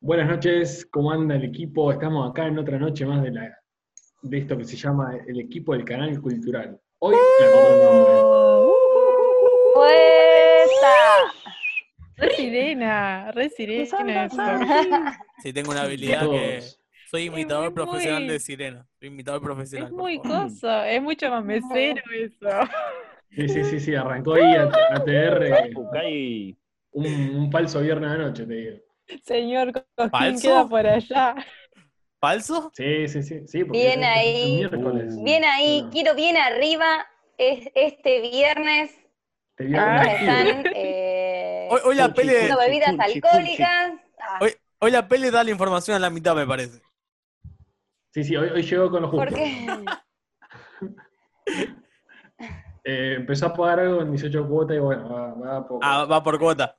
Buenas noches, ¿cómo anda el equipo? Estamos acá en otra noche más de, la, de esto que se llama el equipo del canal cultural. Hoy el nombre. ¡Puesta! Re sirena, re sirena esto. Sí, tengo una habilidad que. Soy imitador Es muy- profesional de sirena. Soy imitador profesional. Es muy coso, es mucho más mesero eso. Sí, sí, sí, sí, arrancó ahí a- ATR Bucay, un, un falso viernes de noche, te digo. Señor Cosquín ¿Falso? queda por allá. ¿Falso? Sí, sí, sí, sí. Bien es- es ahí. miércoles. Bien ahí, Bueno, quiero bien arriba. Es, este viernes te viernes Ah, están eh, Hoy, hoy la Puchi, pele, tomando bebidas alcohólicas. Ah, hoy, hoy la pele da la información a la mitad, me parece. Sí, sí, hoy, hoy llegó con los justos. ¿Por qué? Eh, empezó a pagar algo en 18 cuotas y bueno, va, va poco. Ah, va por cuota.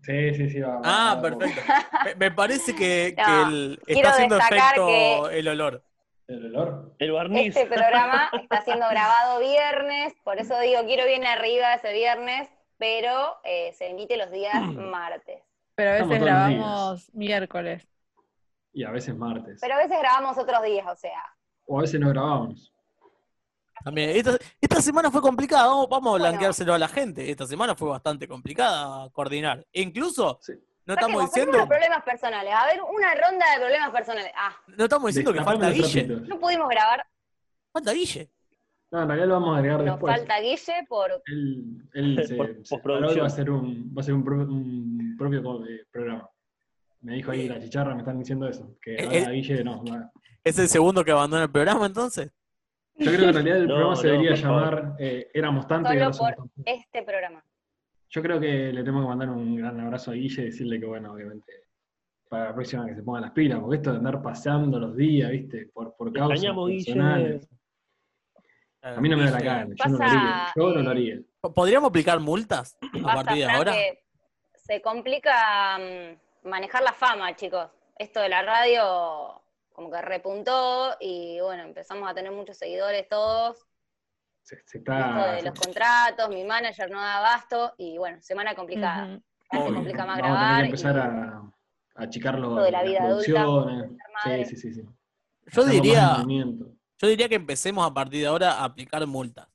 Sí, sí, sí, va. va- Ah, va perfecto. Me, me parece que, el- está haciendo efecto el olor. ¿El olor? el barniz. Este programa está siendo grabado viernes, por eso digo, quiero bien arriba ese viernes, pero eh, se emite los días martes. Pero a veces grabamos miércoles. Y a veces martes. Pero a veces grabamos otros días, o sea. O a veces no grabamos. También, esta, esta semana fue complicada, vamos, vamos a Bueno. blanqueárselo a la gente. Esta semana fue bastante complicada coordinar. E incluso, Sí. no estamos diciendo, problemas personales. A ver, una ronda de problemas personales. Ah, no estamos diciendo que falta Guille. trapitos. no pudimos grabar. Falta Guille. No, en realidad lo vamos a agregar Nos después. falta Guille por Él, él se, Por- se va a ser un, va a ser un, pro- un propio eh, programa. Me dijo ahí la chicharra, me están diciendo eso. Que Eh, ahora eh. Guille no. va. ¿Es el segundo que abandona el programa entonces? Yo creo que en realidad el No, programa se debería llamar eh, Éramos tanto y Solo ahora somos por- tanto. este programa. Yo creo que le tenemos que mandar un gran abrazo a Guille y decirle que, bueno, obviamente, para la próxima que se pongan las pilas, porque esto de andar paseando los días, ¿viste? Por, por causas extrañamos, Guille. personales. A mí no me da la gana, yo no lo haría. Yo no lo haría. ¿Podríamos aplicar multas a Pasa, partir de ahora? se complica mm, manejar la fama, chicos. Esto de la radio como que repuntó y bueno, empezamos a tener muchos seguidores todos. Se, se Esto está, de los contratos, mi manager no da abasto y bueno, semana complicada. Ujú. Se Obvio. complica más Vamos a tener grabar. que empezar y- a, a achicar los, Esto de la vida adulta. Sí, sí, sí, sí. Yo diría, yo diría que empecemos a partir de ahora a aplicar multas.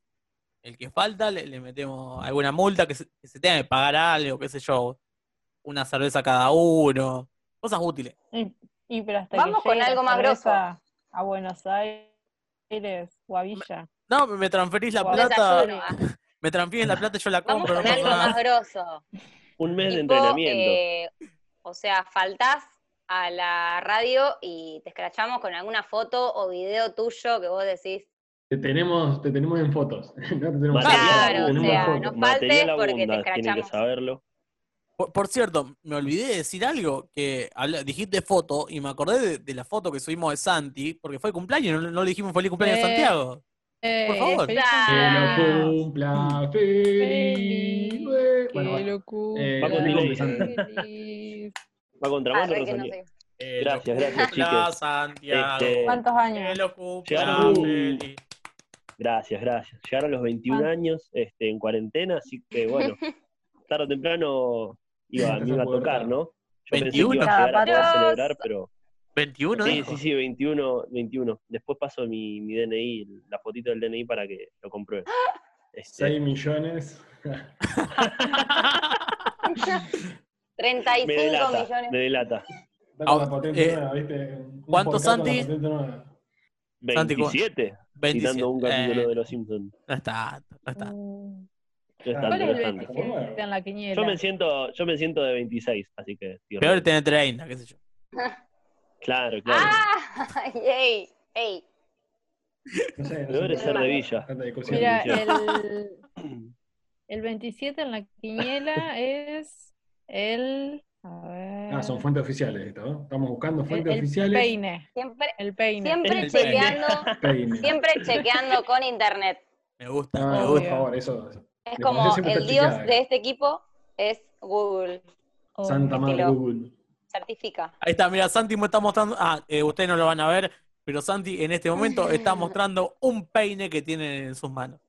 El que falta le, le metemos alguna multa que se, que se tenga que pagar algo, qué sé yo, una cerveza cada uno, cosas útiles. Y, y pero hasta Vamos que con algo más cerveza A Buenos Aires o a Villa. No, me transferís la plata, Desayuno, me transfieres la plata y yo la Vamos compro. con no algo nada. más grosso. Un mes de entrenamiento. eh, o sea, faltás a la radio y te escrachamos con alguna foto o video tuyo que vos decís, Te tenemos, te tenemos en fotos. no te tenemos Material en Claro, fotos, o sea, fotos. no faltes porque te abunda, tienen que escrachamos. saberlo. Por, por cierto, me olvidé de decir algo, que habla- dijiste foto y me acordé de, de la foto que subimos de Santi, porque fue el cumpleaños, no, no le dijimos feliz cumpleaños a Eh, Santiago. Eh, Por favor. feliz Ah. Que lo cumpleaños. cumpla feliz. Que Bueno, lo cumpla Eh, Va con delay. feliz. Va contra mano, Arre, que no sé. Que Gracias, lo gracias, cumpla chiques. Santiago. Este, ¿Cuántos Que años? lo cumpla feliz. Gracias, gracias. Llegaron los 21 Ah. años este, en cuarentena, así que bueno, tarde o temprano iba, me iba a tocar, ¿no? Yo pensé que iba a 21. llegar a poder celebrar, pero 21, Sí, dijo. sí, sí, 21, 21. Después paso mi, mi DNI, la fotito del DNI para que lo comprueben. Este, 6 millones. 35 me delata, millones. me delata. Ah, eh, nueva, ¿viste? Un ¿cuánto, podcast con la Santi? patente nueva. Santi, ¿cu- 27, 27. citando un capítulo Eh, de Los Simpsons. no está, no está. No es Ah, tanto, ¿Cuál no es es el tanto. 27 en la quiniela? Yo me siento, yo me siento de 26, así que estoy Peor tener 30, qué sé yo. Claro, claro. ¡Ah! ¡Ey! ¡Ey! No sé, no Peor es ser de Villa. Mira, el, el 27 en la quiniela es el. A ver. Ah, son fuentes oficiales esto, ¿no? Estamos buscando el, fuentes el oficiales. peine. Siempre, El peine. siempre El chequeando, Peine. siempre chequeando con internet. Me gusta, No, me por gusta. favor, eso. eso. Es como el dios de este equipo es Google. Santa madre. Google. Certifica. Ahí está, mira, Santi me está mostrando. Ah, eh, ustedes no lo van a ver, pero Santi en este momento está mostrando un peine que tiene en sus manos.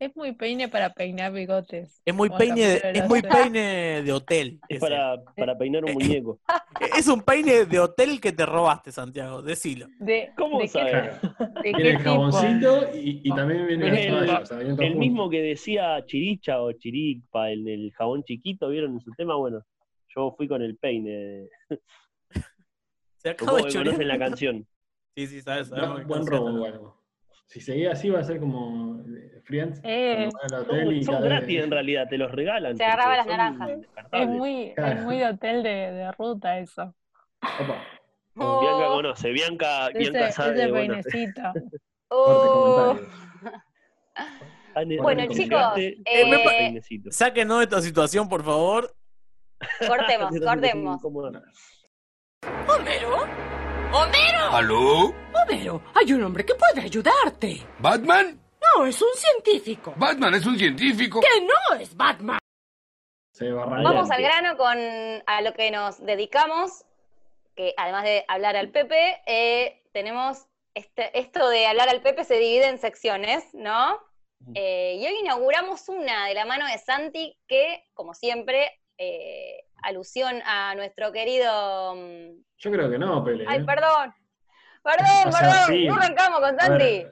Es muy peine para peinar bigotes. Es muy peine, es muy peine de hotel. Es para, para peinar un muñeco. Es un peine de hotel que te robaste, Santiago, decilo. ¿De, ¿Cómo de qué, sabe? Claro. de Tiene qué el jaboncito y, y también viene el- toalla. o sea, viene todo El junto. mismo que decía Chiricha o Chiripa en el jabón chiquito, ¿vieron en su tema? Bueno, yo fui con el peine. Se acaba Como de conocen la canción. Sí, sí, sabes, sabemos Buen, qué robo, bueno. Si seguía así va a ser como eh, Friends. Eh, y Son, gratis en realidad, te los regalan. Se agarraba las naranjas. Es muy, es muy de hotel de, de ruta eso. Opa, Oh, Bianca conoce, Bianca, Ese, Bianca sabe. ese bueno, peinecito. oh. Bueno, chicos, eh. Sáquenos de esta situación, por favor. Cortemos, cortemos. ¿Homero? ¿Homero? ¿Aló? Homero, hay un hombre que puede ayudarte. ¿Batman? No, es un científico. Batman es un científico. Que no es Batman. Se barra Vamos al grano con a lo que nos dedicamos, que además de hablar al Pepe, eh, tenemos este, esto de hablar al Pepe se divide en secciones, ¿no? Eh, y hoy inauguramos una de la mano de Santi que, como siempre, eh, alusión a nuestro querido... mm, Yo creo que no, Pele. Ay, ¿eh? perdón, perdón, O sea, perdón, sí. no arrancamos con Santi.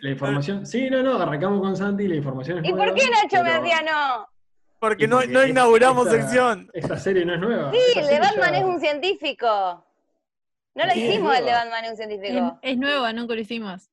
la información. Sí, no, no, arrancamos con Santi, la información es ¿Y por qué Nacho me pero- decía no? Porque no, porque no inauguramos esta- sección. Esta serie no es nueva. Sí, el de Batman ya- es un científico. No lo es hicimos el de. Batman es un Es, científico. es nueva, nunca lo hicimos.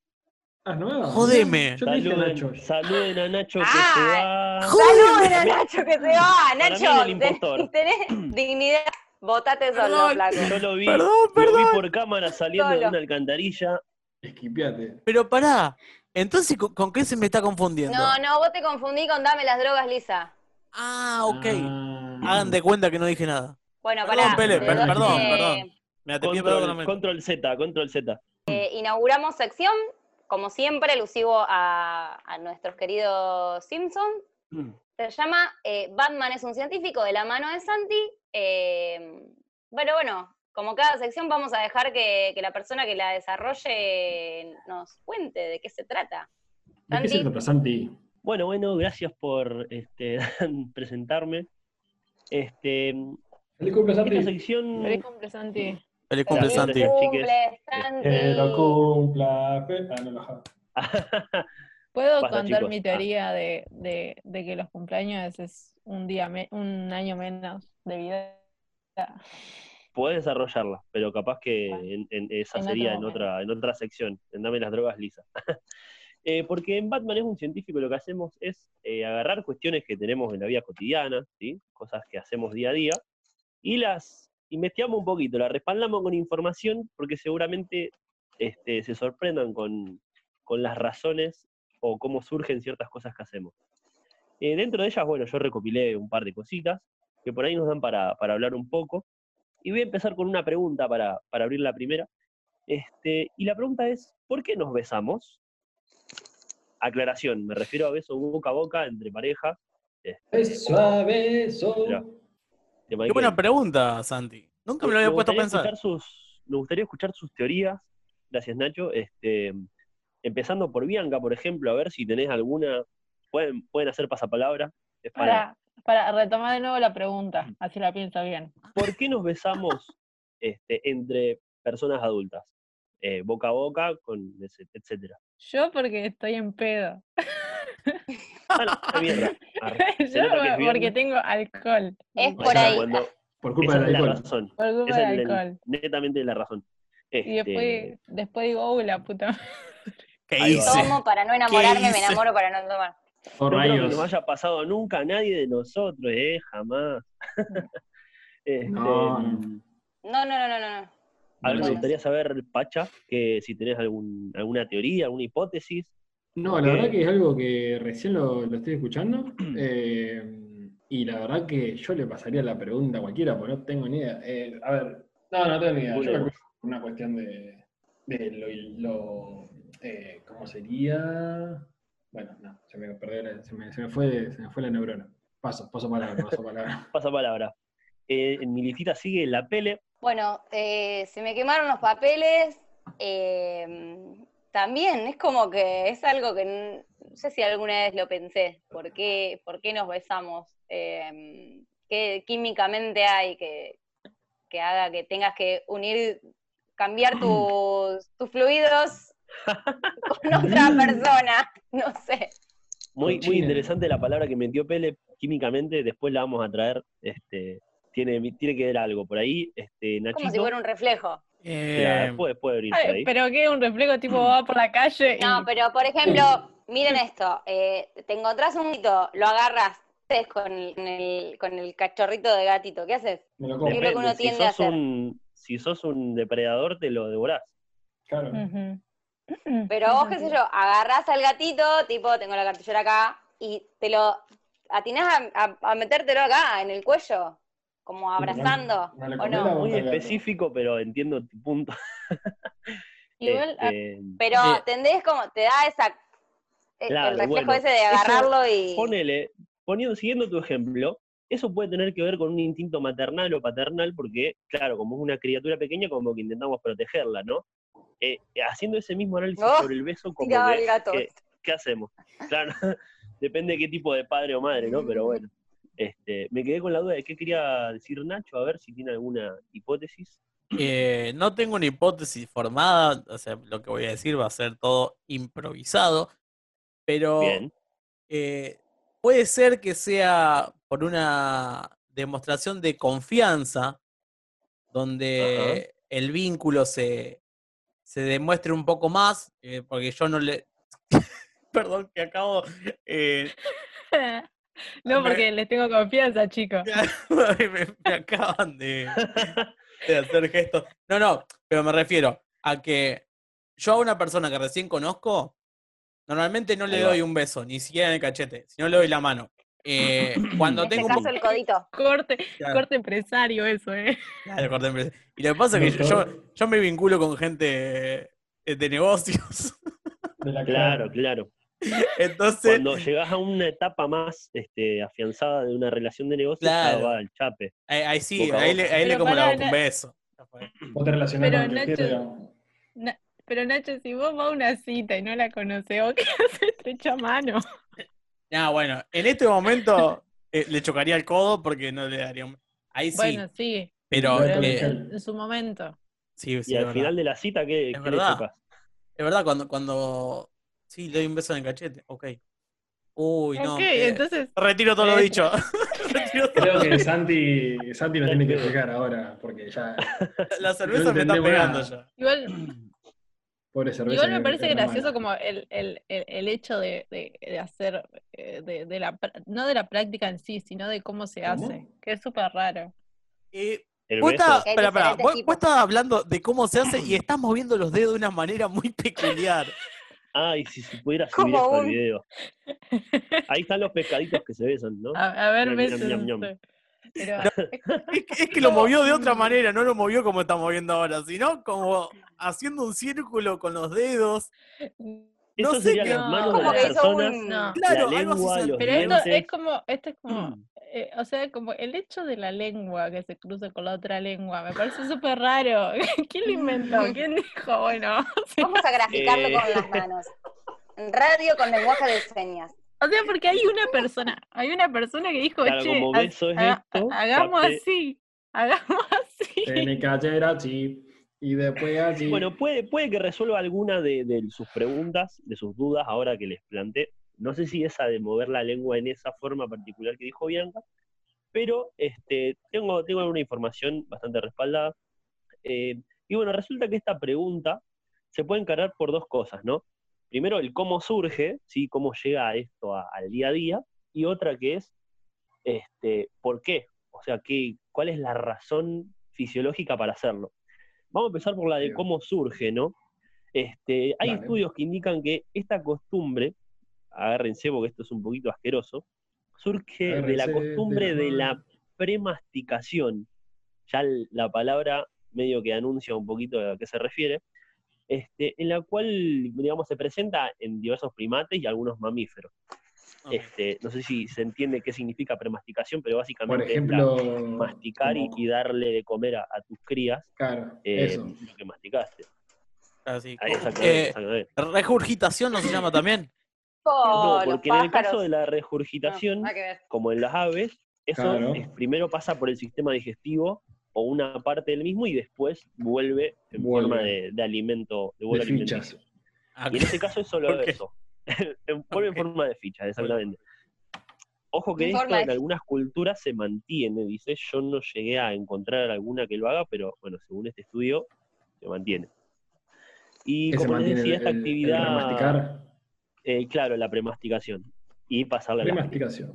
Ah, es nueva. Jodeme. Yo te dije Nacho. Saluden, saluden a Nacho que Ah, se va. ¡Saluden a Nacho que se va! Nacho, tenés dignidad. Votate solo, Perdón. flaco. Yo lo vi, Perdón, lo vi perdón. por cámara saliendo de una alcantarilla. Esquipiate. Pero pará, entonces ¿con, con qué se me está confundiendo? No, no, vos te confundí con Dame las drogas, Lisa. Ah, ok. Ah. Hagan de cuenta que no dije nada. Bueno, Perdón, pará. Pele, de per- dónde- perdón, perdón. Mira, te pido perdón. Control, control Z, control Z. Eh, inauguramos sección, como siempre, alusivo a, a nuestros queridos Simpsons. Se llama eh, Batman es un científico de la mano de Santi. Eh, bueno, bueno, como cada sección vamos a dejar que, que la persona que la desarrolle nos cuente de qué se trata. ¿De qué se Santi, trata, Santi? Bueno, bueno, gracias por este, presentarme. Este, Feliz cumple, esta Santi. sección. Feliz cumple, Santi. Feliz cumple. Santi. cumple, Santi. Que lo cumpla. Fe- Ah, no, no. ¿Puedo Basta, contar chicos. mi teoría de, de, de que los cumpleaños es un día me- un año menos de vida? Podés desarrollarla, pero capaz que Bueno, en, en- esa en sería en otra, en otra sección, en Dame las drogas lisa. Eh, porque en Batman es un científico, lo que hacemos es eh, agarrar cuestiones que tenemos en la vida cotidiana, ¿sí? cosas que hacemos día a día, y las investigamos un poquito, las respaldamos con información, porque seguramente este, se sorprendan con, con las razones o cómo surgen ciertas cosas que hacemos. Eh, dentro de ellas, bueno, yo recopilé un par de cositas que por ahí nos dan para, para hablar un poco. Y voy a empezar con una pregunta para, para abrir la primera. Este, y la pregunta es, ¿por qué nos besamos? Aclaración, me refiero a beso boca a boca entre parejas. Este, Beso a beso. De Qué Michael. buena pregunta, Santi. Nunca me lo había Me puesto a pensar. sus- me gustaría escuchar sus teorías. Gracias, Nacho. Este, empezando por Bianca, por ejemplo, a ver si tenés alguna. Pueden, pueden hacer pasapalabra. Es para, Para, para retomar de nuevo la pregunta, así la pienso bien. ¿Por qué nos besamos este, entre personas adultas? Eh, boca a boca, con etcétera. Yo porque estoy en pedo. Mierda. Yo porque tengo alcohol. Es O por sea, ahí. cuando- Por culpa esa del es la alcohol. razón. Por culpa Esa del es la- alcohol. netamente la razón. Y Este, después, después digo, uy, la puta madre". ¿Qué Ahí va. hice? Tomo para no enamorarme, me enamoro para no tomar. Oh, no creo que rayos. nos haya pasado nunca a nadie de nosotros, eh, jamás. Este, No. No, no, no, no, no. A ver, me gustaría saber, Pacha, que si tenés algún, alguna teoría, alguna hipótesis. No, la verdad que es algo que recién lo, lo estoy escuchando. eh, y la verdad que yo le pasaría la pregunta a cualquiera, porque no tengo ni idea. Eh, a ver, no, no tengo ni idea. Yo calculo una cuestión de, de lo, lo, eh, ¿cómo sería? Bueno, no, se me perdió, la- se me, se me fue, se me fue la neurona. Paso, paso palabra, paso palabra. Pasa palabra. Eh, en mi listita sigue la pele. Bueno, eh, se me quemaron los papeles. eh, también es como que es algo que no sé si alguna vez lo pensé. ¿Por qué, por qué nos besamos? Eh, ¿Qué químicamente hay que, que haga que tengas que unir, cambiar tus, tus fluidos con otra persona? No sé. Muy, muy interesante la palabra que metió Pele químicamente, después la vamos a traer. Este, tiene, tiene que ver algo por ahí. Este, Nachito, Como si fuera un reflejo. Eh, claro, puede, puede Ay, ahí. pero que un reflejo tipo va por la calle y No, pero por ejemplo, miren esto, eh, te encontrás un gatito, lo agarras ¿qué haces con el, con el- con el cachorrito de gatito, ¿qué haces? Me lo como. es lo que uno si tiende a sos hacer. un, si sos un depredador, te lo devorás. Claro. Pero vos, qué sé yo, agarrás al gatito, tipo, tengo la cartuchera acá, y te lo atinás a, a- a metértelo acá, en el cuello, como abrazando, no ¿o no? Muy específico, pero entiendo tu punto. Igual, ah, Este, Pero Eh. tendés como, te da esa, eh, Claro, el reflejo bueno, ese de eso- agarrarlo y... ponele, poniendo, siguiendo tu ejemplo, eso puede tener que ver con un instinto maternal o paternal, porque, claro, como es una criatura pequeña, como que intentamos protegerla, ¿no? Eh, haciendo ese mismo análisis Oh, sobre el beso, como que, el gato. ¿qué, qué hacemos? Claro, depende de qué tipo de padre o madre, ¿no? Pero bueno, este, me quedé con la duda de qué quería decir Nacho, a ver si tiene alguna hipótesis. Eh, no tengo una hipótesis formada, o sea, lo que voy a decir va a ser todo improvisado, pero eh, puede ser que sea por una demostración de confianza, donde el vínculo se, se demuestre un poco más, eh, porque yo no le... Perdón, que acabo... no, me- porque les tengo confianza, chicos. me, me acaban de, de hacer gestos. No, no, pero me refiero a que yo a una persona que recién conozco, normalmente no le doy un beso, ni siquiera en el cachete, sino le doy la mano. Eh, cuando en este tengo un el codito. Corte, Claro. corte empresario eso, ¿eh? Claro, corte empresa. Y lo que pasa es que yo, yo, yo me vinculo con gente de negocios. Claro, claro. Entonces, Cuando llegas a una etapa más este, afianzada de una relación de negocio, Claro. ya va al chape. ahí, ahí sí, ahí le, ahí le como la boca un na- beso. Ya. Vos te relacionás Pero con el Nacho-. Na- pero Nacho, si vos vas a una cita y no la conoces, ¿vos qué haces estrecha mano? Ah, bueno, en este momento eh, le chocaría el codo porque no le daría un... Ahí sí, Bueno, sí, pero pero eh, en, su momento. sí, sí, y al verdad. final de la cita, ¿qué, Es qué le verdad. tocas? Es verdad, cuando, cuando sí le doy un beso en el cachete, ok. Uy, no. ok, eh, entonces, retiro todo lo eh, dicho. Retiro todo. Creo que Santi, Santi nos tiene que explicar ahora, porque ya, La cerveza No me está pegando nada. ya. igual, pobre cerveza. igual me parece gracioso como el, el, el, el hecho de, de, de hacer, eh, de, de la, no de la práctica en sí, sino de cómo se ¿Cómo? hace, que es súper raro. Eh, vos hay espera, espera, vos, vos estás hablando de cómo se hace y estás moviendo los dedos de una manera muy peculiar. Ay, si se pudiera subir al un- video. Ahí están los pescaditos que se besan, ¿no? A, a ver, besos. Pero, Es que, es que lo movió de otra manera, no lo movió como está moviendo ahora, sino como haciendo un círculo con los dedos. Eso sé serían qué- las manos de un... no. Claro, la algo así pero esto dientes. es como, esto es como, eh, o sea, como el hecho de la lengua que se cruza con la otra lengua, me parece súper raro. ¿Quién lo inventó? ¿Quién dijo? Bueno. Vamos a graficarlo Eh. con las manos. Radio con lenguaje de señas. O sea, porque hay una persona, hay una persona que dijo, Claro, che, ha- es esto, hagamos así, hagamos así. En mi cachera, así. Y después así. Bueno, puede, puede que resuelva alguna de, de sus preguntas, de sus dudas ahora que les planteé. No sé si esa de mover la lengua en esa forma particular que dijo Bianca, pero este, tengo, tengo alguna información bastante respaldada. Eh, y bueno, resulta que esta pregunta se puede encarar por dos cosas, ¿no? Primero, el cómo surge, ¿sí? cómo llega esto a- al día a día, y otra que es, este, ¿por qué? O sea, ¿qué, ¿cuál es la razón fisiológica para hacerlo? Vamos a empezar por la de cómo surge, ¿no? Este, hay Dale. estudios que indican que esta costumbre, agárrense porque esto es un poquito asqueroso, surge de la de costumbre la de la premasticación. Ya la palabra medio que anuncia un poquito a qué se refiere, este, en la cual, digamos, se presenta en diversos primates y algunos mamíferos. Este, no sé si se entiende qué significa premasticación, pero Por básicamente es la- ejemplo, masticar y, como- y darle de comer a, a tus crías Claro, eh, eso. lo que masticaste. Así. Ahí, exactamente, Eh, regurgitación no se llama también. No, los porque en el caso de la No, regurgitación, ver. como en las aves, eso Claro. es- primero pasa por el sistema digestivo o una parte del mismo y después vuelve en Vuelve. forma de, de alimento, de De vuelo fichas. alimenticio. Y en este caso es solo eso. Vuelve Ok. en forma de fichas, exactamente. Ojo que esto de en algunas culturas se mantiene, dice, yo no llegué a encontrar alguna que lo haga, pero bueno, según este estudio, se mantiene. Y como les mantiene decía, el, esta el- el actividad. Eh, claro, la premasticación y pasarla a la Remasticación.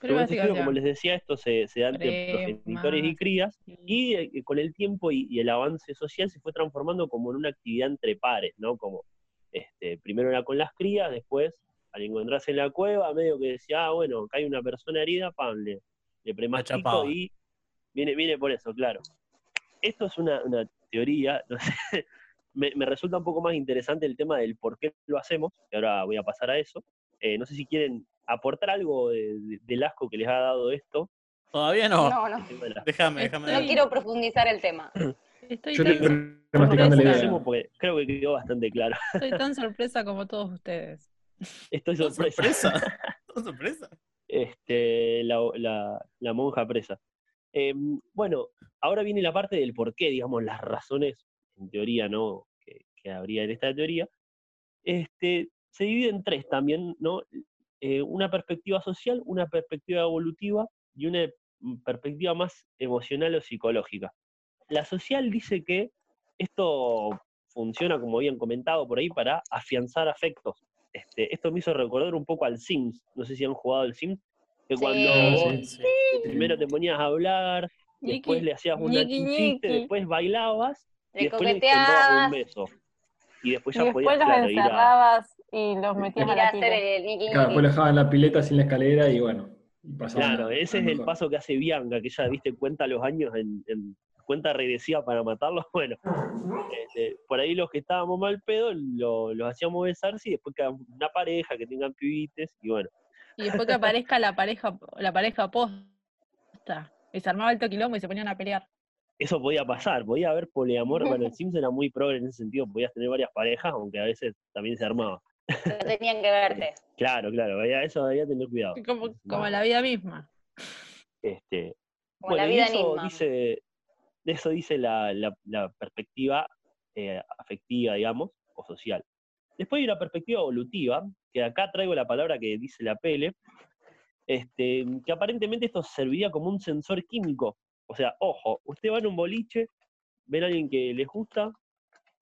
según estudio, como Premasticación. les decía, esto se, se da entre progenitores y crías, y eh, con el tiempo y, y el avance social se fue transformando como en una actividad entre pares, ¿no? Como este, primero era con las crías, después, al encontrarse en la cueva, medio que decía, ah, bueno, acá hay una persona herida, pam, le, le premastico y viene, viene por eso, claro. Esto es una, una teoría, no sé, me, me resulta un poco más interesante el tema del por qué lo hacemos, que ahora voy a pasar a eso. Eh, no sé si quieren aportar algo de- de- del asco que les ha dado esto. Todavía no. No, no. Déjame, déjame. No quiero profundizar el tema. Estoy Yo tan, la idea. hacemos porque creo que quedó bastante claro. estoy tan sorpresa como todos ustedes. Estoy ¿Sos sorpresa. sorpresa? ¿Sos sorpresa? este, la, la- la monja presa. Eh, bueno, ahora viene la parte del por qué, digamos, las razones, en teoría, ¿no? Que, habría en esta teoría. Este, se divide en tres también, ¿no? Eh, una perspectiva social, una perspectiva evolutiva y una mm, perspectiva más emocional o psicológica. La social dice que esto funciona, como habían comentado por ahí, para afianzar afectos. Este, esto me hizo recordar un poco al Sims. No sé si han jugado al Sims. Que Sí. cuando vos sí. primero te ponías a hablar, después le hacías un chiste, después bailabas y después le entrabas un beso. Y después Y ya después podías, los claro, ir a... encerrabas y los metías a la hacer tira. el Claro, después niqui. lo dejaban en la pileta sin la escalera y bueno. y Claro, a- ese a es el paso que hace Bianca, que ya viste cuenta los años en, en cuenta regresiva para matarlos. Bueno, este, por ahí los que estábamos mal pedo lo- los hacíamos besarse y después quedan una pareja que tengan pibites y bueno. Y después que aparezca la pareja, la pareja posta. Y se armaba el toquilombo y se ponían a pelear. Eso podía pasar, podía haber poliamor. Bueno, el Sims era muy progre en ese sentido, podías tener varias parejas, aunque a veces también se armaba. No tenían que verte. Claro, claro, había- eso había que tener cuidado. Como, como la vida misma. Este, Como la bueno, y vida eso misma. dice, de eso dice la, la- la perspectiva eh, afectiva, digamos, o social. Después hay una perspectiva evolutiva, que acá traigo la palabra que dice la Pele, este, que aparentemente esto serviría como un sensor químico. O sea, ojo, usted va en un boliche, ven a alguien que les gusta,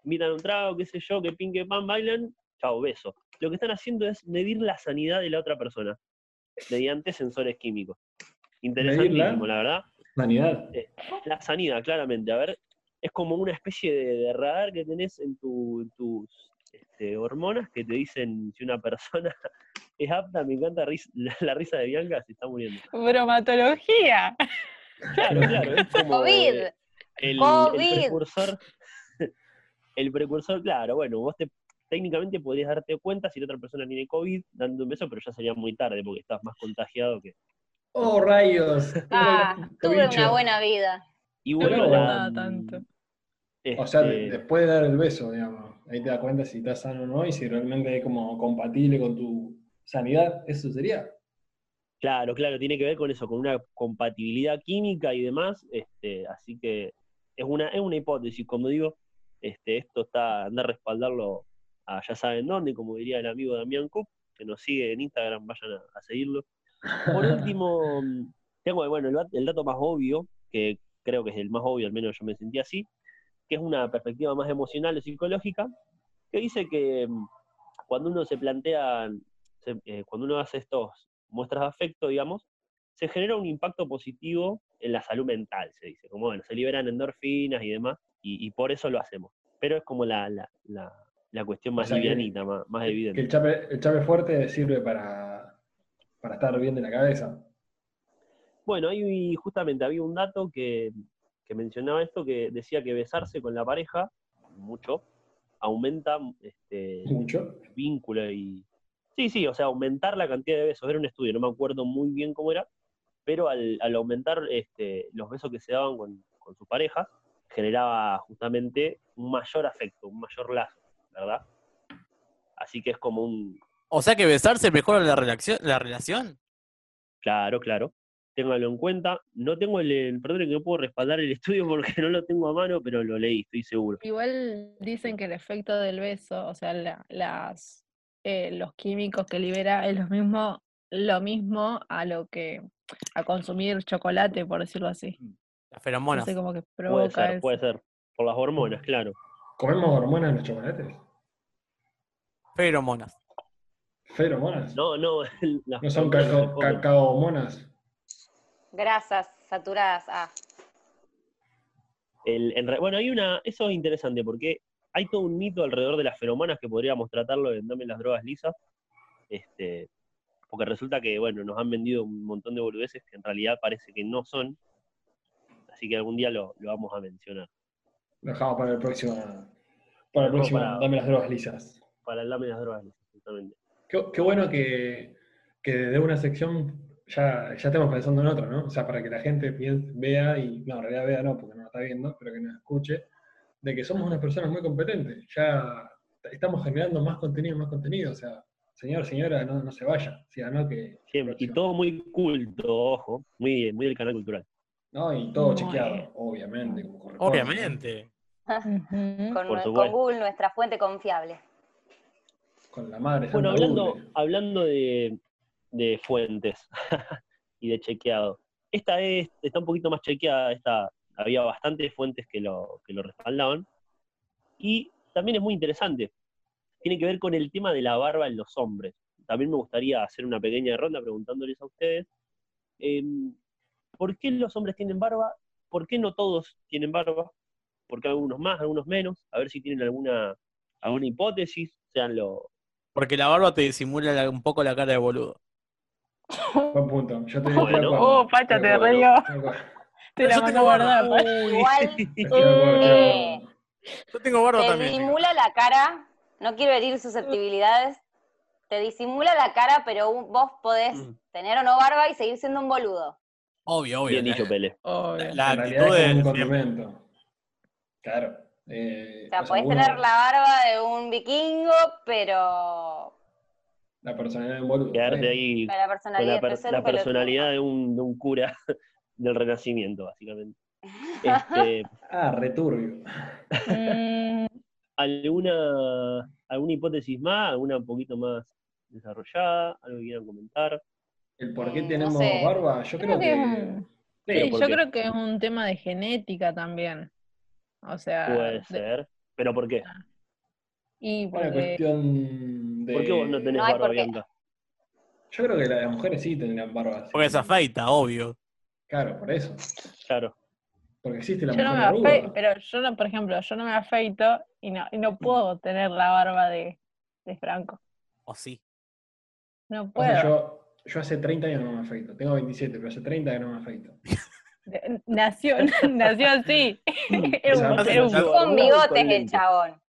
invitan un trago, qué sé yo, que pin, que pan, bailan, chao, beso. Lo que están haciendo es medir la sanidad de la otra persona mediante sensores químicos. Interesantísimo, la verdad. Sanidad. La sanidad, claramente. A ver, es como una especie de, de radar que tenés en, tu- en tus este, hormonas que te dicen si una persona es apta. Me encanta ris- la, la risa de Bianca, se está muriendo. Bromatología. Claro, claro, es como COVID. el, el COVID. precursor. El precursor, claro, bueno, vos te, técnicamente podrías darte cuenta si la otra persona tiene COVID dando un beso, pero ya sería muy tarde porque estás más contagiado que. ¡Oh, rayos! Ah, tuve una buena vida. Y No bueno, me la, tanto. O sea, de- este, después de dar el beso, digamos. Ahí te das cuenta si estás sano o no y si realmente es como compatible con tu sanidad. Eso sería. Claro, claro, tiene que ver con eso, con una compatibilidad química y demás, este, así que es una, es una hipótesis, como digo, este, esto está, anda a respaldarlo a ya saben dónde, como diría el amigo Damián Cook, que nos sigue en Instagram, vayan a, a seguirlo. Por último, mm, tengo bueno, el, dat- el dato más obvio, que creo que es el más obvio, al menos yo me sentí así, que es una perspectiva más emocional o psicológica, que dice que mm, cuando uno se plantea, se- eh, cuando uno hace estos muestras de afecto, digamos, se genera un impacto positivo en la salud mental, se dice. Como bueno, se liberan endorfinas y demás, y, y por eso lo hacemos. Pero es como la, la, la, la cuestión más sea que- livianita, más, más Que el evidente. chape, el chape fuerte sirve para, para estar bien de la cabeza. Bueno, ahí justamente había un dato que, que mencionaba esto, que decía que besarse con la pareja, mucho, aumenta este, Mucho. el vínculo y... Sí, sí, o sea, aumentar la cantidad de besos. Era un estudio, no me acuerdo muy bien cómo era, pero al, al aumentar este, los besos que se daban con, con sus parejas, generaba justamente un mayor afecto, un mayor lazo, ¿verdad? Así que es como un, O sea que besarse mejora la relación, la relación. claro, claro, ténganlo en cuenta. No tengo el, el- perdón que no puedo respaldar el estudio porque no lo tengo a mano, pero lo leí, estoy seguro. Igual dicen que el efecto del beso, o sea, la- las, eh, los químicos que libera es lo mismo, lo mismo a lo que a consumir chocolate, por decirlo así. Las No feromonas. sé, como que Puede provoca ser, eso. puede ser. Por las hormonas, claro. ¿Comemos hormonas en los chocolates? Feromonas. ¿Feromonas? No, no, las ¿No son cacao, cacaomonas? Grasas saturadas. Ah, El- en re- bueno, hay una, eso es interesante porque hay todo un mito alrededor de las feromonas que podríamos tratarlo en Dame las drogas lisas. Este, porque resulta que, bueno, nos han vendido un montón de boludeces que en realidad parece que no son. Así que algún día lo, lo vamos a mencionar. Lo dejamos para el próximo. Para el No, próximo, para- dame las drogas lisas. Para el Dame las drogas lisas, justamente. Qué, qué bueno que, que desde una sección ya, ya estemos pensando en otra, ¿no? O sea, para que la gente piense- vea, y no, en realidad vea no, porque no lo está viendo, pero que nos escuche, de que somos unas personas muy competentes. Ya estamos generando más contenido, más contenido. O sea, señor, señora, no, no se vaya. O sea, no que. Siempre. Y todo muy culto, ojo, muy, muy del canal cultural. No, y todo Muy chequeado, bien. obviamente, como corresponde. Obviamente. Con, Por con. Google, nuestra fuente confiable. Con la madre Bueno, hablando, Google. hablando de, de fuentes y de chequeado, esta es, está un poquito más chequeada, esta, había bastantes fuentes que lo, que lo respaldaban, y también es muy interesante, tiene que ver con el tema de la barba en los hombres. También me gustaría hacer una pequeña ronda preguntándoles a ustedes, em, ¿por qué los hombres tienen barba? ¿Por qué no todos tienen barba? ¿Por qué algunos más, algunos menos? A ver si tienen alguna, alguna hipótesis, sean lo, Porque la barba te disimula la- un poco la cara de boludo. Buen punto. Yo te Bueno. Oh, Pacha, te río. Te la Yo mando tengo barba. guardada, Pacha. Igual Eh. Yo tengo barba te también. disimula la cara, no quiero herir susceptibilidades, te disimula la cara, pero vos podés Mm. tener o no barba y seguir siendo un boludo. Obvio, obvio. bien dicho, Pele. Obvio. la actitud es un condimento. Claro. eh, O sea, o sea, podés uno- tener la barba de un vikingo, pero la personalidad de un boludo. Quedarte bien. ahí la con personalidad la, per- de ser la un pelotudo. personalidad de un, de un cura del Renacimiento, básicamente. Este, Ah, returbio. Mm, ¿alguna, ¿Alguna hipótesis más? ¿Alguna un poquito más desarrollada? ¿Algo que quieran comentar? ¿El por qué Mm, no tenemos sé. barba? Yo Creo creo que sí, ¿por yo qué? creo que es un tema de genética también. O sea, Puede de- ser. ¿Pero por qué? y Una porque cuestión de. ¿Por qué vos no tenés No barba. Bianca? Yo creo que las mujeres sí tendrían barba. así. Porque se afeita, obvio. Claro, por eso. Claro. Porque existe la yo no me arruga. afeito, pero yo no, por ejemplo, yo no me afeito y no, y no puedo tener la barba de, de Franco. O sí. No O puedo. sea, yo, yo hace 30 años no me afeito. Tengo 27, pero hace 30 que no me afeito. Nació, nació así. Era un- era un- esa- Con bigotes el chabón.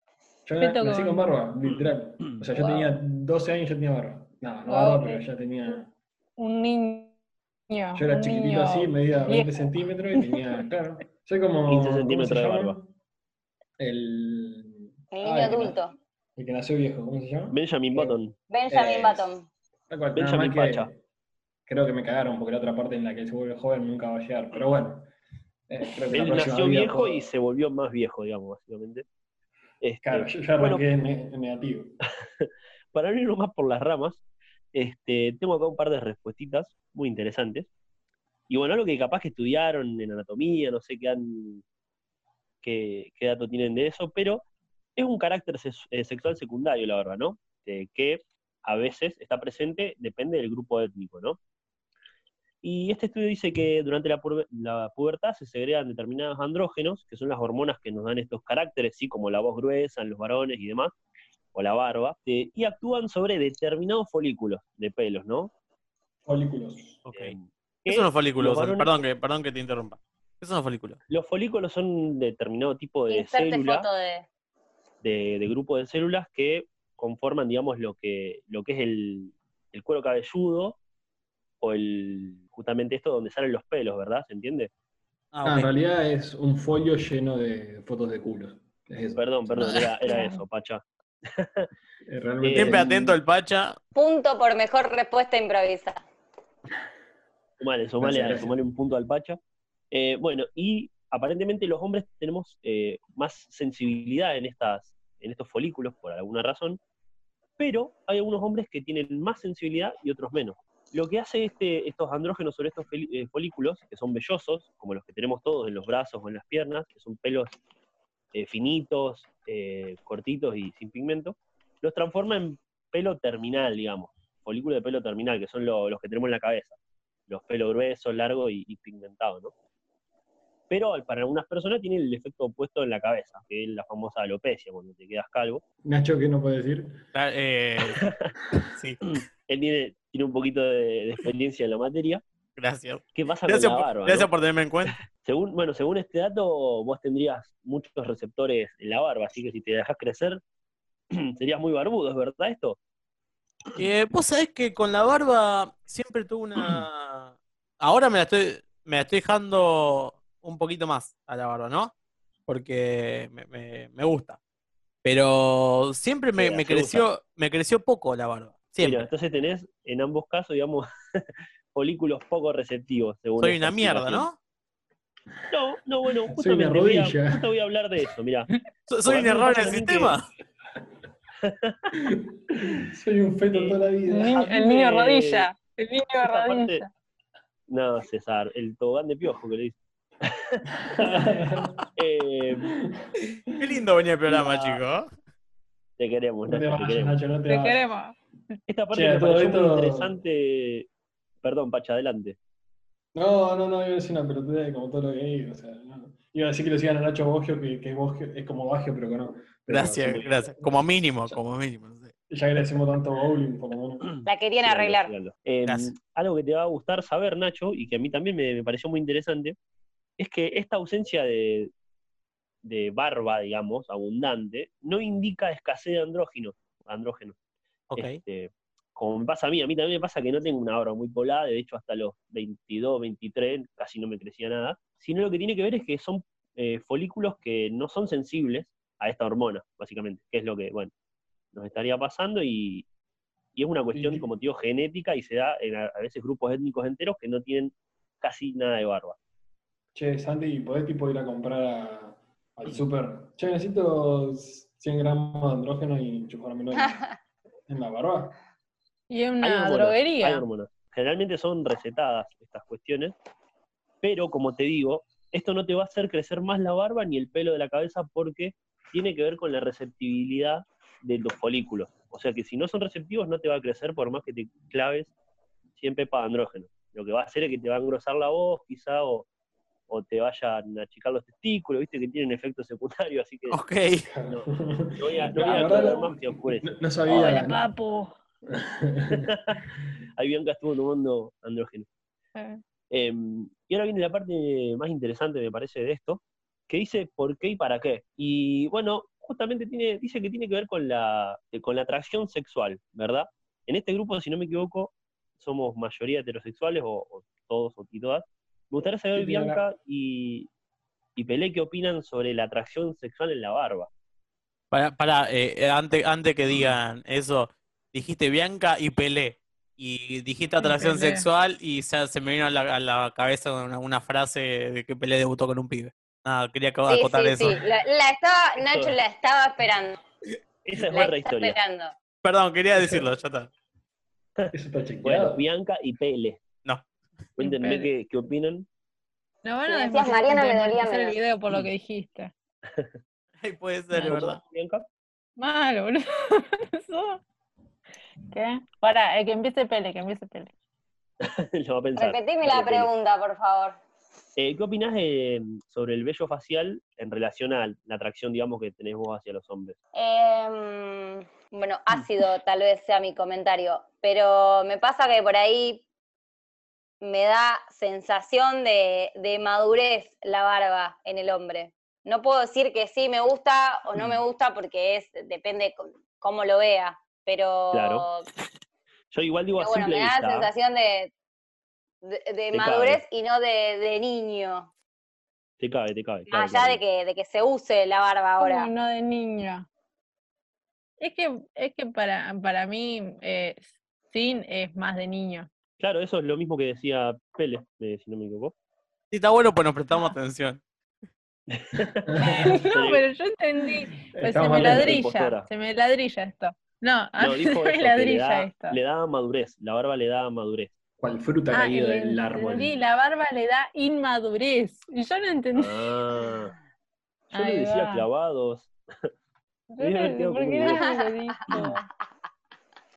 Yo Me na- tocó nací con barba, literal. O sea, yo Wow. tenía 12 años y ya tenía barba. No, no Wow, barba, pero ya tenía. un niño. Yo era chiquitito niño así, medía 20 viejo. centímetros y tenía, claro. Soy como. 15 ¿cómo se centímetros de barba. El. El ah, niño el que na- adulto. El que nació viejo, ¿cómo se llama? Benjamin Button. Benjamin Es- Button. Cual, Benjamin que Pacha. Creo que me cagaron porque la otra parte en la que él se vuelve joven nunca va a llegar. Pero bueno. eh, creo que Él nació viejo puedo- y se volvió más viejo, digamos, básicamente. Este, Claro, yo ya bueno, arranqué en, en negativo. para no irnos más por las ramas, este, tengo acá un par de respuestitas muy interesantes. Y bueno, algo que capaz que estudiaron en anatomía, no sé qué, han, dato tienen de eso, pero es un carácter eh, sexual secundario, la verdad, ¿no? Que a veces está presente, depende del grupo étnico, ¿no? Y este estudio dice que durante la pubertad se segregan determinados andrógenos, que son las hormonas que nos dan estos caracteres, ¿sí? como la voz gruesa en los varones y demás, o la barba, eh, y actúan sobre determinados folículos de pelos, ¿no? Folículos. Ok. Eh, ¿Qué que son los folículos? los varones- Perdón, que, perdón que te interrumpa. ¿Qué son los folículos? Los folículos son un determinado tipo de Inserte célula, foto de. de, de grupo de células que conforman, digamos, lo que, lo que es el, el cuero cabelludo, o el, justamente esto donde salen los pelos, ¿verdad? ¿Se entiende? Ah, Ah, en realidad es un folio lleno de fotos de culos. Es. Perdón, perdón, era, era eso, Pacha. Realmente Siempre atento el Pacha. Punto por mejor respuesta improvisada. Sumale, sumale, Gracias, gracias. sumale un punto al Pacha. Eh, bueno, y aparentemente los hombres tenemos eh, más sensibilidad en, estas, en estos folículos por alguna razón, pero hay algunos hombres que tienen más sensibilidad y otros menos. Lo que hace este, estos andrógenos sobre estos eh, folículos, que son vellosos, como los que tenemos todos en los brazos o en las piernas, que son pelos eh, finitos, eh, cortitos y sin pigmento, los transforma en pelo terminal, digamos, folículo de pelo terminal, que son lo- los que tenemos en la cabeza los pelos gruesos, largos y, y pigmentados, ¿no? Pero al- para algunas personas tiene el efecto opuesto en la cabeza, que es la famosa alopecia, cuando te quedas calvo. Nacho, ¿qué no puede decir? Ah, eh, sí, Él tiene, tiene un poquito de, de experiencia en la materia. Gracias. ¿Qué pasa Gracias, con la por, barba? gracias no? por tenerme en cuenta. Según, bueno, según este dato, vos tendrías muchos receptores en la barba, así que si te dejas crecer, serías muy barbudo, ¿es verdad esto? Eh, vos sabés que con la barba siempre tuve una. Ahora me la estoy, me la estoy dejando un poquito más a la barba, ¿no? Porque me, me- me gusta. Pero siempre me, Sí, me así creció, me creció poco la barba. Mira, Siempre. entonces tenés en ambos casos, digamos, folículos poco receptivos, según Soy una mierda. ¿no? No, no, bueno, Soy una justamente voy a, rodilla. justo voy a hablar de eso, mira. So- Soy un error en el que- sistema. Soy un feto Eh, toda la vida. el niño rodilla. El niño esta parte- rodilla. No, César, el tobogán de piojo que le dice. Eh, Qué lindo venía el programa, La- chico. te queremos, No te Nacho, te queremos. Nacho, no te Te queremos. Esta parte Che, me pareció muy interesante. Perdón, Pacha, adelante. No, no, no, iba a decir una pelotudez como todo lo que digo. O sea, no. Iba a decir que lo sigan a Nacho Bogio, que, que es, Bogio- es como Bagio, pero que no. Pero Gracias, gracias. Como mínimo, como mínimo. no sé. Ya que le decimos tanto bowling, por lo menos. La querían Síganlo, arreglar. Eh, Gracias. algo que te va a gustar saber, Nacho, y que a mí también me, me pareció muy interesante, es que esta ausencia de, de barba, digamos, abundante, no indica escasez de andrógenos. andrógenos. Ok. Este, como me pasa a mí, a mí también me pasa que no tengo una barba muy poblada, de hecho hasta los 22, 23 casi no me crecía nada, sino lo que tiene que ver es que son eh, folículos que no son sensibles a esta hormona, básicamente, que es lo que, bueno, nos estaría pasando y, y es una cuestión, como te digo, genética y se da en a, a veces grupos étnicos enteros que no tienen casi nada de barba. Che, Santi, ¿podés tipo ir a comprar a- al súper? Che, necesito 100 gramos de andrógeno y en, en la barba. Y es Hay una hay droguería. hormonas. Generalmente son recetadas estas cuestiones, pero como te digo, esto no te va a hacer crecer más la barba ni el pelo de la cabeza porque tiene que ver con la receptibilidad de los folículos. O sea que si no son receptivos no te va a crecer por más que te claves siempre para andrógeno. Lo que va a hacer es que te va a engrosar la voz quizá o, o te vayan a achicar los testículos, viste que tienen efectos secundarios, así que Ok. no, no voy a, no voy a más que oscurece. No, no sabía. Hola, ¿no? Ahí Bianca estuvo tomando andrógeno. Eh, Eh, y ahora viene la parte más interesante, me parece, de esto, que dice por qué y para qué. Y bueno, justamente tiene, dice que tiene que ver con la, eh, con la atracción sexual, ¿verdad? En este grupo, si no me equivoco, somos mayoría heterosexuales, o, o todos o y todas. Me gustaría saber, Sí, Bianca y, y Pelé, qué opinan sobre la atracción sexual en la barba. Para, para eh, antes, antes que digan eso, dijiste Bianca y Pelé. Y dijiste atracción sexual y se, se me vino a la, a la cabeza una, una frase de que Pelé debutó con un pibe. Nada, quería ac- Sí, acotar sí, eso. sí. La, la estaba, Nacho la estaba esperando. Esa es La otra historia. esperando. Perdón, quería decirlo, ya está. Eso está. Bueno, Bianca y Pele. No. Cuéntenme qué, qué opinan. No a decías Mariana, me dolía desmonetizar el menos. video por lo que dijiste. Ay, puede ser, verdad. Bianca. Mal, boludo. Para, que empiece Pele, que empiece Pele. Lo va a pensar. Repetime la Pele. pregunta, por favor. Eh, ¿Qué opinás eh, sobre el vello facial en relación a la atracción, digamos, que tenés vos hacia los hombres? Em, bueno, ácido tal vez sea mi comentario, pero me pasa que por ahí me da sensación de, de madurez la barba en el hombre. No puedo decir que sí me gusta o no me gusta porque es depende cómo lo vea, pero, Claro. Yo igual digo pero a bueno, me da vista. sensación de, de, de madurez y no de, de niño. Te cabe, te cabe. Más allá de que, de que se use la barba ahora. ¿Cómo no de niño? Es que, es que para, para mí, eh, sin es más de niño. Claro, eso es lo mismo que decía Pele, eh, si no me equivoco. Sí, está bueno, pues nos prestamos atención. No, pero yo entendí. Pues se me ladrilla, se me ladrilla esto. No, No, dijo se eso, le ladrilla da, esto. le da madurez, la barba le da madurez. Cual fruta Ah, caído y del árbol. entendí, la barba le da inmadurez. Y yo no entendí. Ah, yo Ahí le decía va. clavados. Yo no-.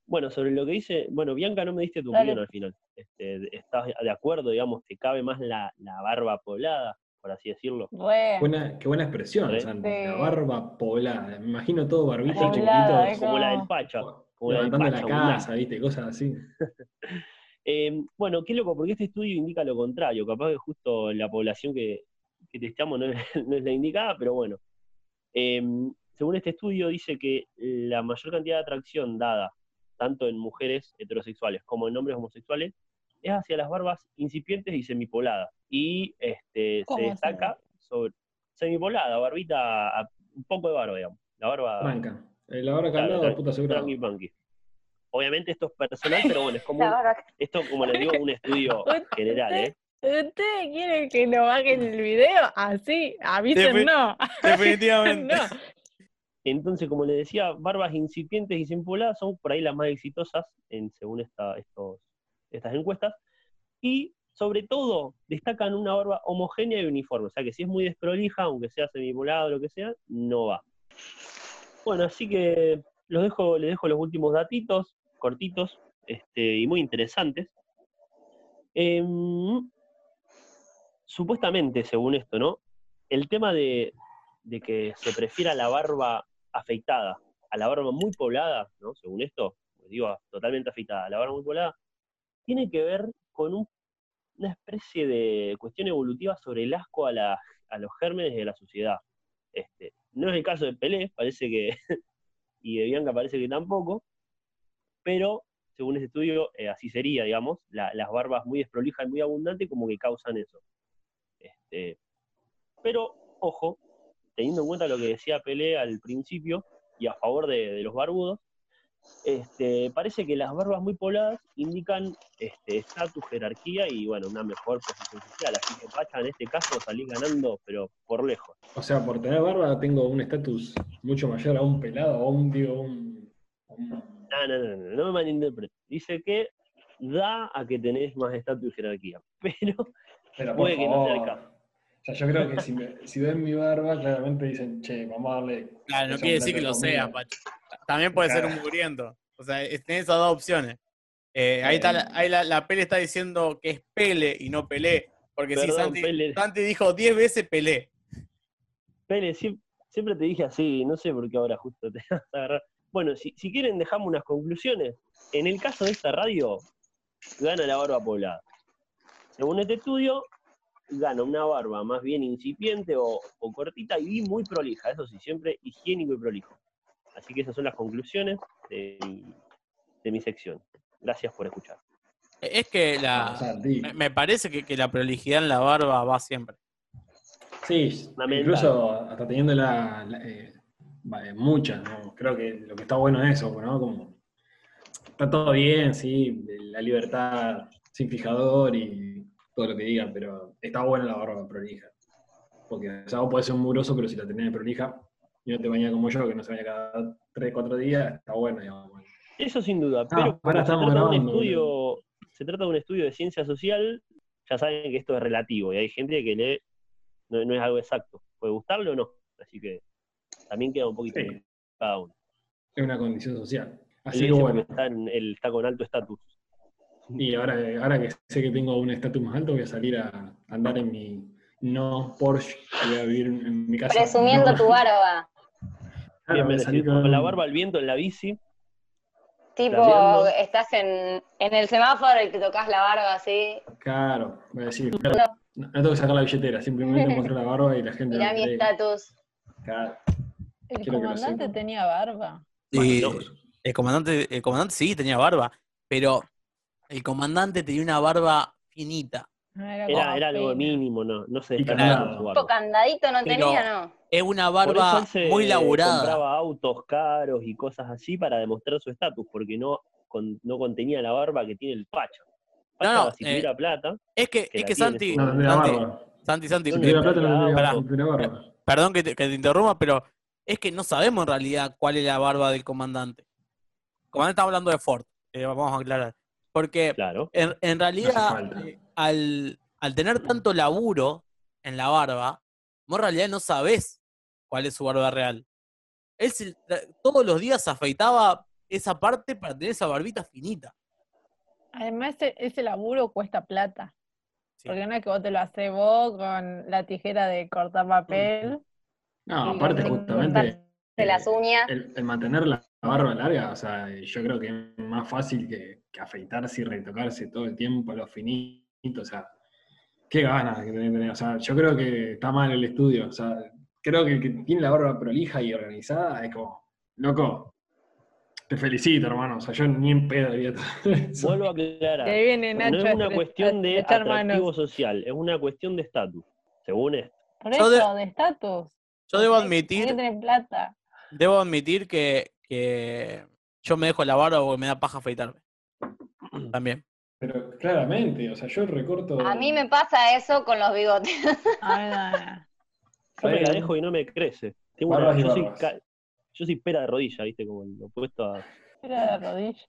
Bueno, sobre lo que dice, bueno, Bianca no me diste tu Dale. opinión al final. Este, ¿Estás de acuerdo, digamos, te cabe más la, la barba poblada, por así decirlo? Bueno, Buena, qué buena expresión, Sí. Santi. La Sí. barba poblada. Me imagino todo barbito Poblada, chiquitito. Como la del Pacha. Como la del Levantando la Pacha, abundante. casa, ¿viste? Cosas así. Eh, bueno, qué loco, porque este estudio indica lo contrario. Capaz que justo la población que, que testeamos no es, no es la indicada, pero bueno. Eh, según este estudio, dice que la mayor cantidad de atracción dada tanto en mujeres heterosexuales como en hombres homosexuales es hacia las barbas incipientes y semipoladas. Y este, se ¿Cómo destaca sobre semipolada, barbita, a- un poco de barba, digamos. La barba Franca. Eh, La barba Claro, calada, tra- puta tranqui punky. Obviamente esto es personal, pero bueno, es como un- esto, como les digo, un estudio general, ¿eh? ¿ustedes quieren que lo bajen el video? Así, avisen Defi- no. Definitivamente. no. Entonces, como les decía, barbas incipientes y sin poladas son por ahí las más exitosas en, según esta, estos, estas encuestas. Y sobre todo, destacan una barba homogénea y uniforme. O sea que si es muy desprolija, aunque sea semipolada o lo que sea, no va. Bueno, así que los dejo, les dejo los últimos datitos, cortitos este, y muy interesantes. Em, supuestamente, según esto, ¿no? El tema de, de que se prefiera la barba afeitada a la barba muy poblada, ¿no? Según esto, pues digo, totalmente afeitada, la barba muy poblada, tiene que ver con un- una especie de cuestión evolutiva sobre el asco a, los gérmenes de la sociedad. Este, no es el caso de Pelé, parece que, y de Bianca parece que tampoco, pero según ese estudio, eh, así sería, digamos, la- las barbas muy desprolijas y muy abundantes como que causan eso. Este, pero, ojo, teniendo en cuenta lo que decía Pelé al principio y a favor de los barbudos, este, parece que las barbas muy pobladas indican este, estatus, jerarquía y bueno, una mejor posición social. Así que Pacha en este caso salí ganando, pero por lejos. O sea, por tener barba tengo un estatus mucho mayor a un pelado a un, digo, un, un- No, no, no, no, no me malinterpretes. Dice que da a que tenés más estatus y jerarquía, pero puede que no sea el caso. O sea, yo creo que si, me- si ven mi barba, claramente dicen, che, vamos a darle. Claro, no quiere decir que lo comida". sea, Pacho. También puede ser un mugriento. O sea, tenés esas dos opciones. Eh, ahí está la, ahí la, la Pele está diciendo que es Pele y no Pelé. Porque sí, Perdón, Santi, Pele. Santi dijo 10 veces Pelé. Pele, siem- siempre te dije así, no sé por qué ahora justo te vas a agarrar. Bueno, si, si quieren dejamos unas conclusiones. En el caso de esta radio, gana la barba poblada. Según este estudio, gana una barba más bien incipiente o, o cortita y muy prolija, eso sí, siempre higiénico y prolijo. Así que esas son las conclusiones de mi, de mi sección. Gracias por escuchar. Es que la, di- me, me parece que, que la prolijidad en la barba va siempre. Sí, incluso hasta teniendo la, la- eh, vale, muchas, ¿no? Creo que lo que está bueno es eso, ¿no? Como está todo bien, sí, la libertad sin fijador y todo lo que digan, pero está buena la barba prolija. Porque, o sea, vos podés ser un muroso, pero si la tenés prolija y no te bañas como yo, que no se baña cada 3, 4 días, está bueno, digamos. Eso sin duda, Ah, pero ahora se estamos trata, de un estudio, se trata de un estudio de ciencia social, ya saben que esto es relativo y hay gente que lee, no, no es algo exacto, puede gustarle o no, así que también queda un poquito Sí. cada uno. Es una condición social. Así que bueno, está, en- él está con alto estatus. y ahora, ahora que sé que tengo un estatus más alto, voy a salir a andar en mi no Porsche, voy a vivir en mi casa. Presumiendo no- tu barba. Claro, Bien voy a salir merecido. Con la barba al viento en la bici, Tipo, estás en, en el semáforo y te tocas la barba así. Claro, voy a decir, claro, no, no tengo que sacar la billetera, simplemente mostrar la barba y la gente. Mirá mi estatus. Claro. El Quiero comandante tenía barba. Bueno, el comandante, el comandante sí tenía barba, pero el comandante tenía una barba finita. Era, Era, algo mínimo, no, no se su Tipo barba. candadito no Pero- tenía, ¿no? Es una Por eso barba muy laburada. compraba autos caros y cosas así para demostrar su estatus, porque no, con- no contenía la barba que tiene el Pacha. Pacha, No, no, si eh, tuviera plata, Es que, que es la que Santi, No Santi. Santi, Santi, Si ¿Dónde tuviera plata no tendría barba. perdón que te, que te interrumpa, pero es que no sabemos en realidad cuál es la barba del comandante. El comandante está hablando de Ford, eh, vamos a aclarar. Porque claro. en, en realidad. Eh, al, al tener tanto laburo en la barba, vos en realidad no sabés cuál es su barba real. Él se- todos los días se afeitaba esa parte para tener esa barbita finita. Además, ese, ese laburo cuesta plata. Sí. Porque no es que vos te lo haces vos con la tijera de cortar papel. No, aparte justamente De las uñas. el, el mantener la barba larga, o sea, yo creo que es más fácil que, que afeitarse y retocarse todo el tiempo, lo finito, o sea, qué ganas que tener. O sea, yo creo que está mal el estudio, o sea, creo que el que tiene la barba prolija y organizada es como, loco, te felicito, hermano, o sea, yo ni en pedo eso. Vuelvo a aclarar. Viene No Nacho es a una cuestión de atractivo manos. social, es una cuestión de estatus, según esto. Por Yo eso, de- de estatus. Yo debo Hay que admitir, tener plata. debo admitir que, que yo me dejo la barba porque me da paja afeitarme. También. Pero claramente, o sea, yo recorto... A mí me pasa eso con los bigotes. A ver, a ver. Yo me la dejo y no me crece. Tengo una- yo, soy ca- yo soy pera de rodilla, ¿viste? Como lo opuesto a. Era de rodilla.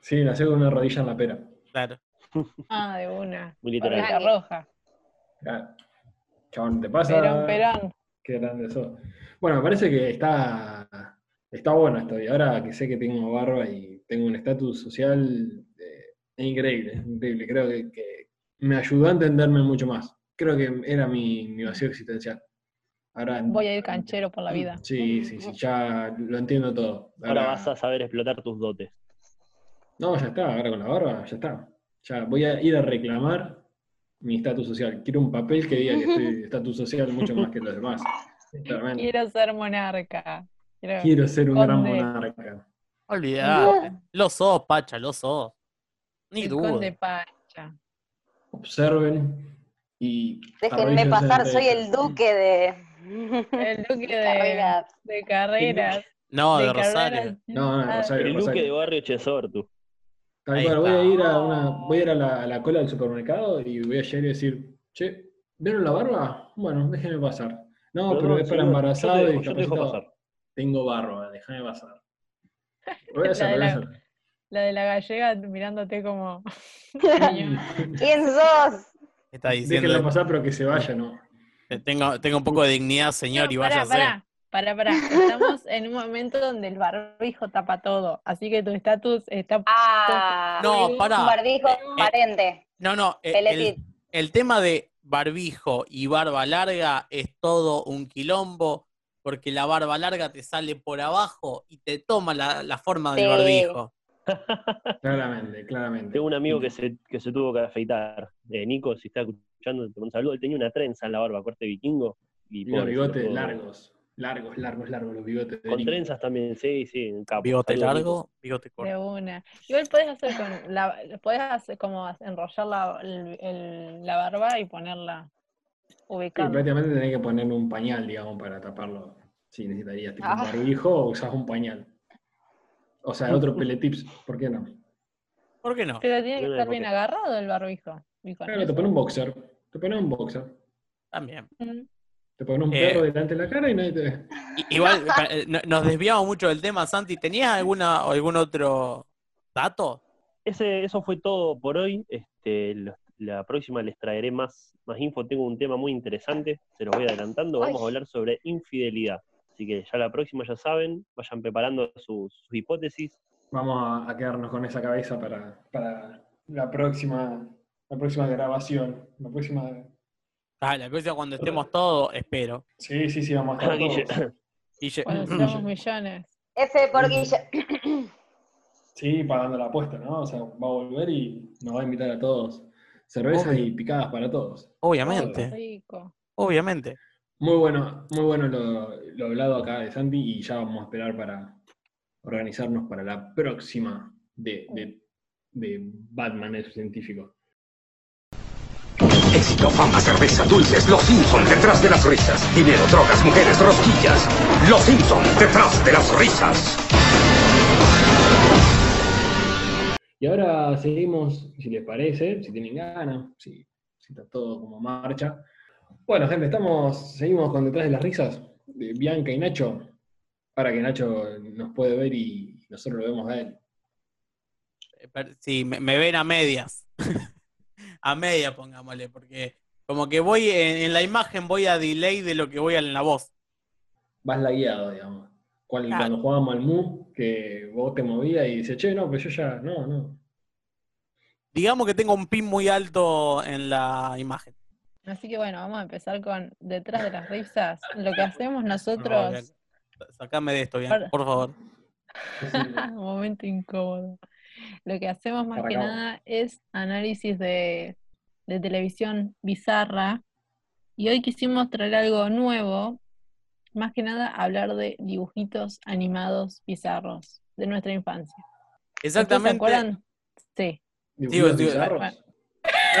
Sí, la hago con una rodilla en la pera. Claro. Ah, de una. Muy literal. Rodilla roja. Claro. Chabón, ¿te pasa? Perón, perón. Qué grande sos. Bueno, me parece que está, está bueno esto. Y ahora que sé que tengo barba y tengo un estatus social, es increíble, es increíble. Creo que, que me ayudó a entenderme mucho más. Creo que era mi, mi vacío existencial. Ahora, Voy a ir canchero por la vida. Sí, sí, sí, ya lo entiendo todo. Ahora vas a saber explotar tus dotes. No, ya está, ahora con la barba, ya está. Ya voy a ir a reclamar mi estatus social. Quiero un papel que diga que estoy estatus social mucho más que los demás. Claramente. Quiero ser monarca. Quiero- Quiero ser un gran monarca. Olvidate. Lo sos, Pacha, lo sos. Ni el duda. conde Pacha. Observen y. Déjenme pasar, soy el duque de. El duque de, Carrera. de carreras. No, de, de Rosario. carreras. No, no, Ah, Rosario. El duque Rosario. de barrio Chesor, tú. Tal Ahí cual, voy a ir a una, voy a ir a la, a la cola del supermercado y voy a llegar y decir, che, ¿vieron la barba? Bueno, déjenme pasar. No, pero, no, es para embarazado yo te y dejo- yo te dejo discapacitado. pasar. Tengo barba, déjame pasar. Voy a hacer, La voy a hacer. La de la gallega mirándote como. ¿Quién sos? Está Déjenlo diciendo, pasar, pero que se vaya, ¿no? tengo, tengo un poco de dignidad, señor, y No, pará, váyase. pará, pará, pará. Estamos en un momento donde el barbijo tapa todo. Así que tu estatus está. Ah, No, pará. un barbijo aparente. No, no, eh, el, el tema de barbijo y barba larga es todo un quilombo, porque la barba larga te sale por abajo y te toma la, la forma del Sí. barbijo. Claramente, claramente. Tengo un amigo que se, que se tuvo que afeitar. Eh, Nico, si está escuchando, te mando un saludo. Él tenía una trenza en la barba, corte vikingo. Y Y los pobre, bigotes largos, largos, largos, largos, los bigotes. de Con Nico. trenzas también, sí, sí. capo. Bigote Saludos, largo, bigote De corto. una. Igual podés hacer con la, podés hacer como enrollar la, el- el- la barba y ponerla Sí, ubicada. prácticamente tenés que poner un pañal, digamos, para taparlo. Si necesitarías tipo, un Ah. barbijo o usás un pañal. O sea, otro peletips, ¿por qué no? ¿Por qué no? Pero tiene que estar bien agarrado el barbijo. Claro, te pones un boxer. Te pones un boxer. También. Mm. Te pones un Eh. perro delante de la cara y nadie te ve. Igual, eh, no- nos desviamos mucho del tema, Santi. ¿Tenías alguna, algún otro dato? Ese, eso fue todo por hoy. Este, lo- la próxima les traeré más, más info. Tengo un tema muy interesante, se los voy adelantando. Vamos Ay. a hablar sobre infidelidad. Así que ya la próxima ya saben, vayan preparando sus, sus hipótesis. Vamos a, a quedarnos con esa cabeza para, para la próxima la próxima grabación. La próxima. Ah, la próxima cuando estemos todos, espero. Sí, sí, sí, vamos a estar Guille. todos. Y yo- Cuando seamos millones. F por Guille. Sí, pagando la apuesta, ¿no? O sea, va a volver y nos va a invitar a todos. Cervezas Obvio. y picadas para todos. obviamente, Rico. obviamente. Muy bueno, muy bueno lo, lo hablado acá de Santi y ya vamos a esperar para organizarnos para la próxima de, de, de Batman el científico. éxito, fama, cerveza, dulces, los Simpson detrás de las risas. Dinero, drogas, mujeres, rosquillas. Los Simpson detrás de las risas. Y ahora seguimos, si les parece, si tienen ganas, si, si está todo como marcha. Bueno, gente, estamos, seguimos con Detrás de las Risas, de Bianca y Nacho. Para que Nacho nos puede ver y nosotros lo vemos a él. Eh, Sí, me, me ven a medias. a media, pongámosle, porque como que voy en, en la imagen, voy a delay de lo que voy en la voz. Vas lagueado, digamos. Cuando, Claro. cuando jugábamos al Mu, que vos te movías y dices, che, no, pero yo ya, no, no. Digamos que tengo un pin muy alto en la imagen. Así que bueno, vamos a empezar con detrás de las risas. Lo que hacemos No, nosotros. Sacame de esto, bien, por favor. Momento incómodo. Lo que hacemos más que nada es análisis de, de televisión bizarra. Y hoy quisimos traer algo nuevo. Más que nada hablar de dibujitos animados bizarros de nuestra infancia. ¿Ustedes ¿Se Exactamente. acuerdan? Sí. Dibujitos digo, bizarros. bueno.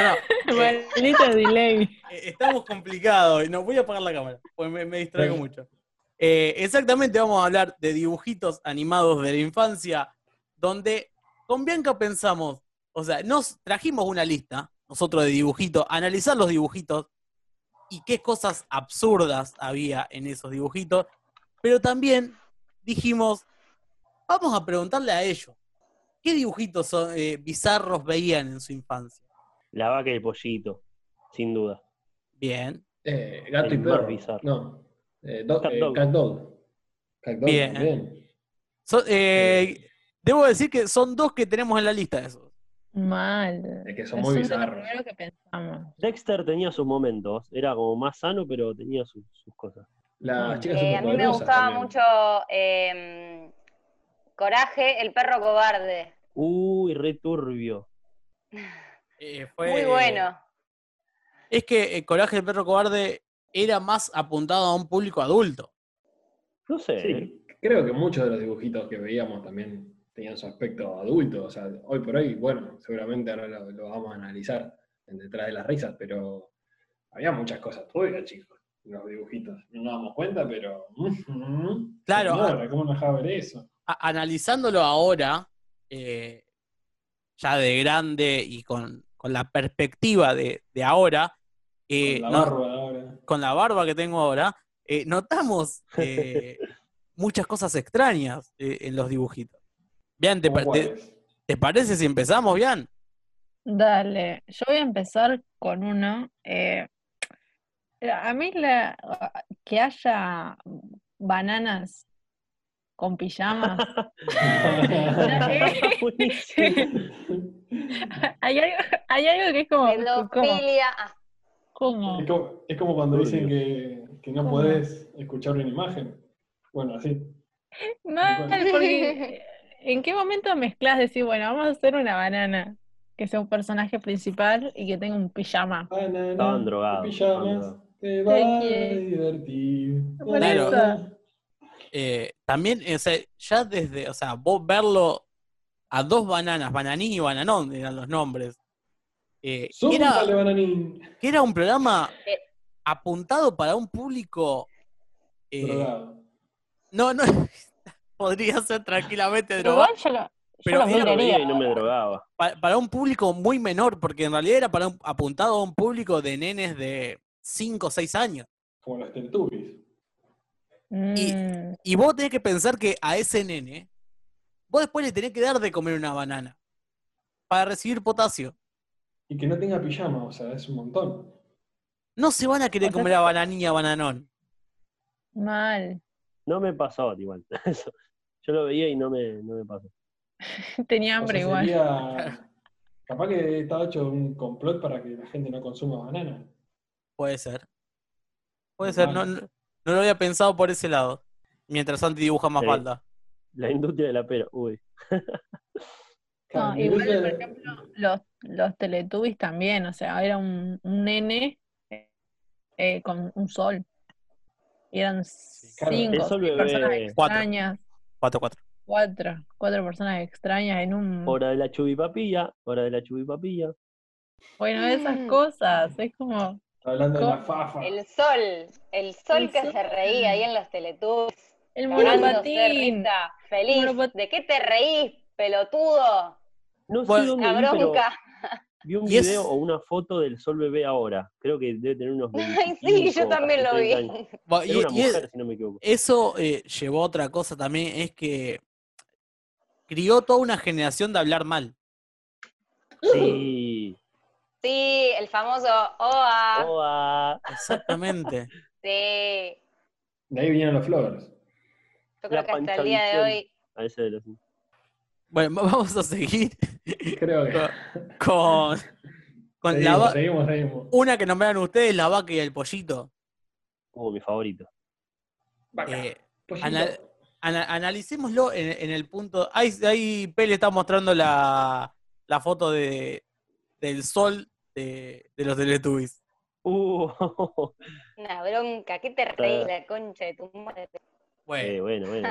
No, no, eh, Maldito delay. eh, estamos complicados. y No, voy a apagar la cámara, porque me, me distraigo Sí. mucho. Eh, exactamente, vamos a hablar de dibujitos animados de la infancia, donde con Bianca pensamos, o sea, nos trajimos una lista, nosotros de dibujitos, analizar los dibujitos y qué cosas absurdas había en esos dibujitos, pero también dijimos, vamos a preguntarle a ellos, ¿qué dibujitos son, eh, bizarros veían en su infancia? La vaca y el pollito, sin duda. Bien, Eh, gato y El perro. bizarro. No. Eh, do- Cat eh, dog. Cat dog. Cat dog Bien. So- eh, debo decir que son dos que tenemos en la lista de esos. Mal. Es que son muy bizarros. primero que pensamos. Dexter tenía sus momentos, era como más sano, pero tenía sus, sus cosas. Las chicas Eh, a mí me gustaba también. mucho eh, Coraje, el perro cobarde. Uy, re turbio. Eh, fue- Muy bueno. Es que el Coraje del Perro Cobarde era más apuntado a un público adulto. No sé. ¿eh? Sí, creo que muchos de los dibujitos que veíamos también tenían su aspecto adulto. O sea, hoy por hoy, bueno, seguramente ahora lo, lo vamos a analizar en detrás de las risas, pero había muchas cosas turbias, chicos, en los dibujitos. No nos damos cuenta, pero. Claro, señora, ¿cómo nos dejaba ver eso? A- analizándolo ahora, eh, ya de grande y con, con la perspectiva de, de ahora, eh, Con la no- barba ahora. con la barba que tengo ahora, eh, notamos eh, muchas cosas extrañas eh, en los dibujitos. Bien, ¿te, ¿Cómo pa- te- parece si empezamos, bien? Dale, yo voy a empezar con uno. eh, a mí la, que haya bananas con pijamas. Hay, algo, hay algo que es como, Pedofilia. Como- Es como, es como cuando dicen que, que no ¿Cómo? podés escuchar una imagen. Bueno, así. Mal, porque ¿en qué momento mezclas decir, bueno, vamos a hacer una banana que sea un personaje principal y que tenga un pijama? Banana, Estaban drogados, pijamas, te va a divertir. Por eso. Eh, también, o sea, ya desde, o sea, vos verlo a dos bananas, bananín y bananón eran los nombres. Eh, que era, que era un programa Eh. apuntado para un público. eh, Drogado. no, no, podría ser tranquilamente drogado. igual yo lo, yo Pero lo era y no me drogaba. pa- para un público muy menor, porque en realidad era para un- apuntado a un público de nenes de 5 o 6 años. Como los Teletubbies. Mm, Y vos tenés que pensar que a ese nene, vos después le tenés que dar de comer una banana para recibir potasio. Y que no tenga pijama, o sea, es un montón. No se van a querer O sea, comer a bananilla bananón. mal. No me pasó igual. Eso. Yo lo veía y no me, no me pasó. Tenía O hambre sea, igual. sería- Capaz que estaba hecho un complot para que la gente no consuma banana. Puede ser. Puede ser, no, no, no lo había pensado por ese lado. Mientras Santi dibuja más Sí. falda. La industria de la pera. Uy. No, igual, por ejemplo, los, los Teletubbies también, o sea, era un, un nene eh, con un sol. Y eran Claro, cinco, sol personas Cuatro. extrañas, 4-4. cuatro, cuatro personas extrañas en un... Hora de la chubipapilla. Hora de la chubipapilla. Bueno, esas Mm. cosas, es como, hablando de la fafa. El sol, el sol El que sol. se reía ahí en los Teletubbies. el monopatín. feliz. ¿De qué te reís, pelotudo? No sé Bueno, dónde La vi, bronca. vi un es- video o una foto del Sol Bebé ahora. Creo que debe tener unos 25, Ay, sí, yo también lo vi. 30 años. Bueno, Era y- una y es- mujer, si no me equivoco. eso eh, llevó a otra cosa también, es que crió toda una generación de hablar mal. Sí. Sí, el famoso OA. Oa. Exactamente. Sí. De ahí vinieron los flowers. Yo La creo que hasta el día de hoy. A ese de los. Bueno, vamos a seguir Creo que. con, con la va- seguimos, seguimos. una que nombraron ustedes, la vaca y el pollito. Uh, mi favorito. Vaca, Eh, ana- analicémoslo en, en el punto. Ahí, ahí Pele está mostrando la, la foto de, del sol de, de los Teletubbies. Uh, Una bronca. ¿Qué te reís, la concha de tu madre? Bueno, eh, bueno, bueno.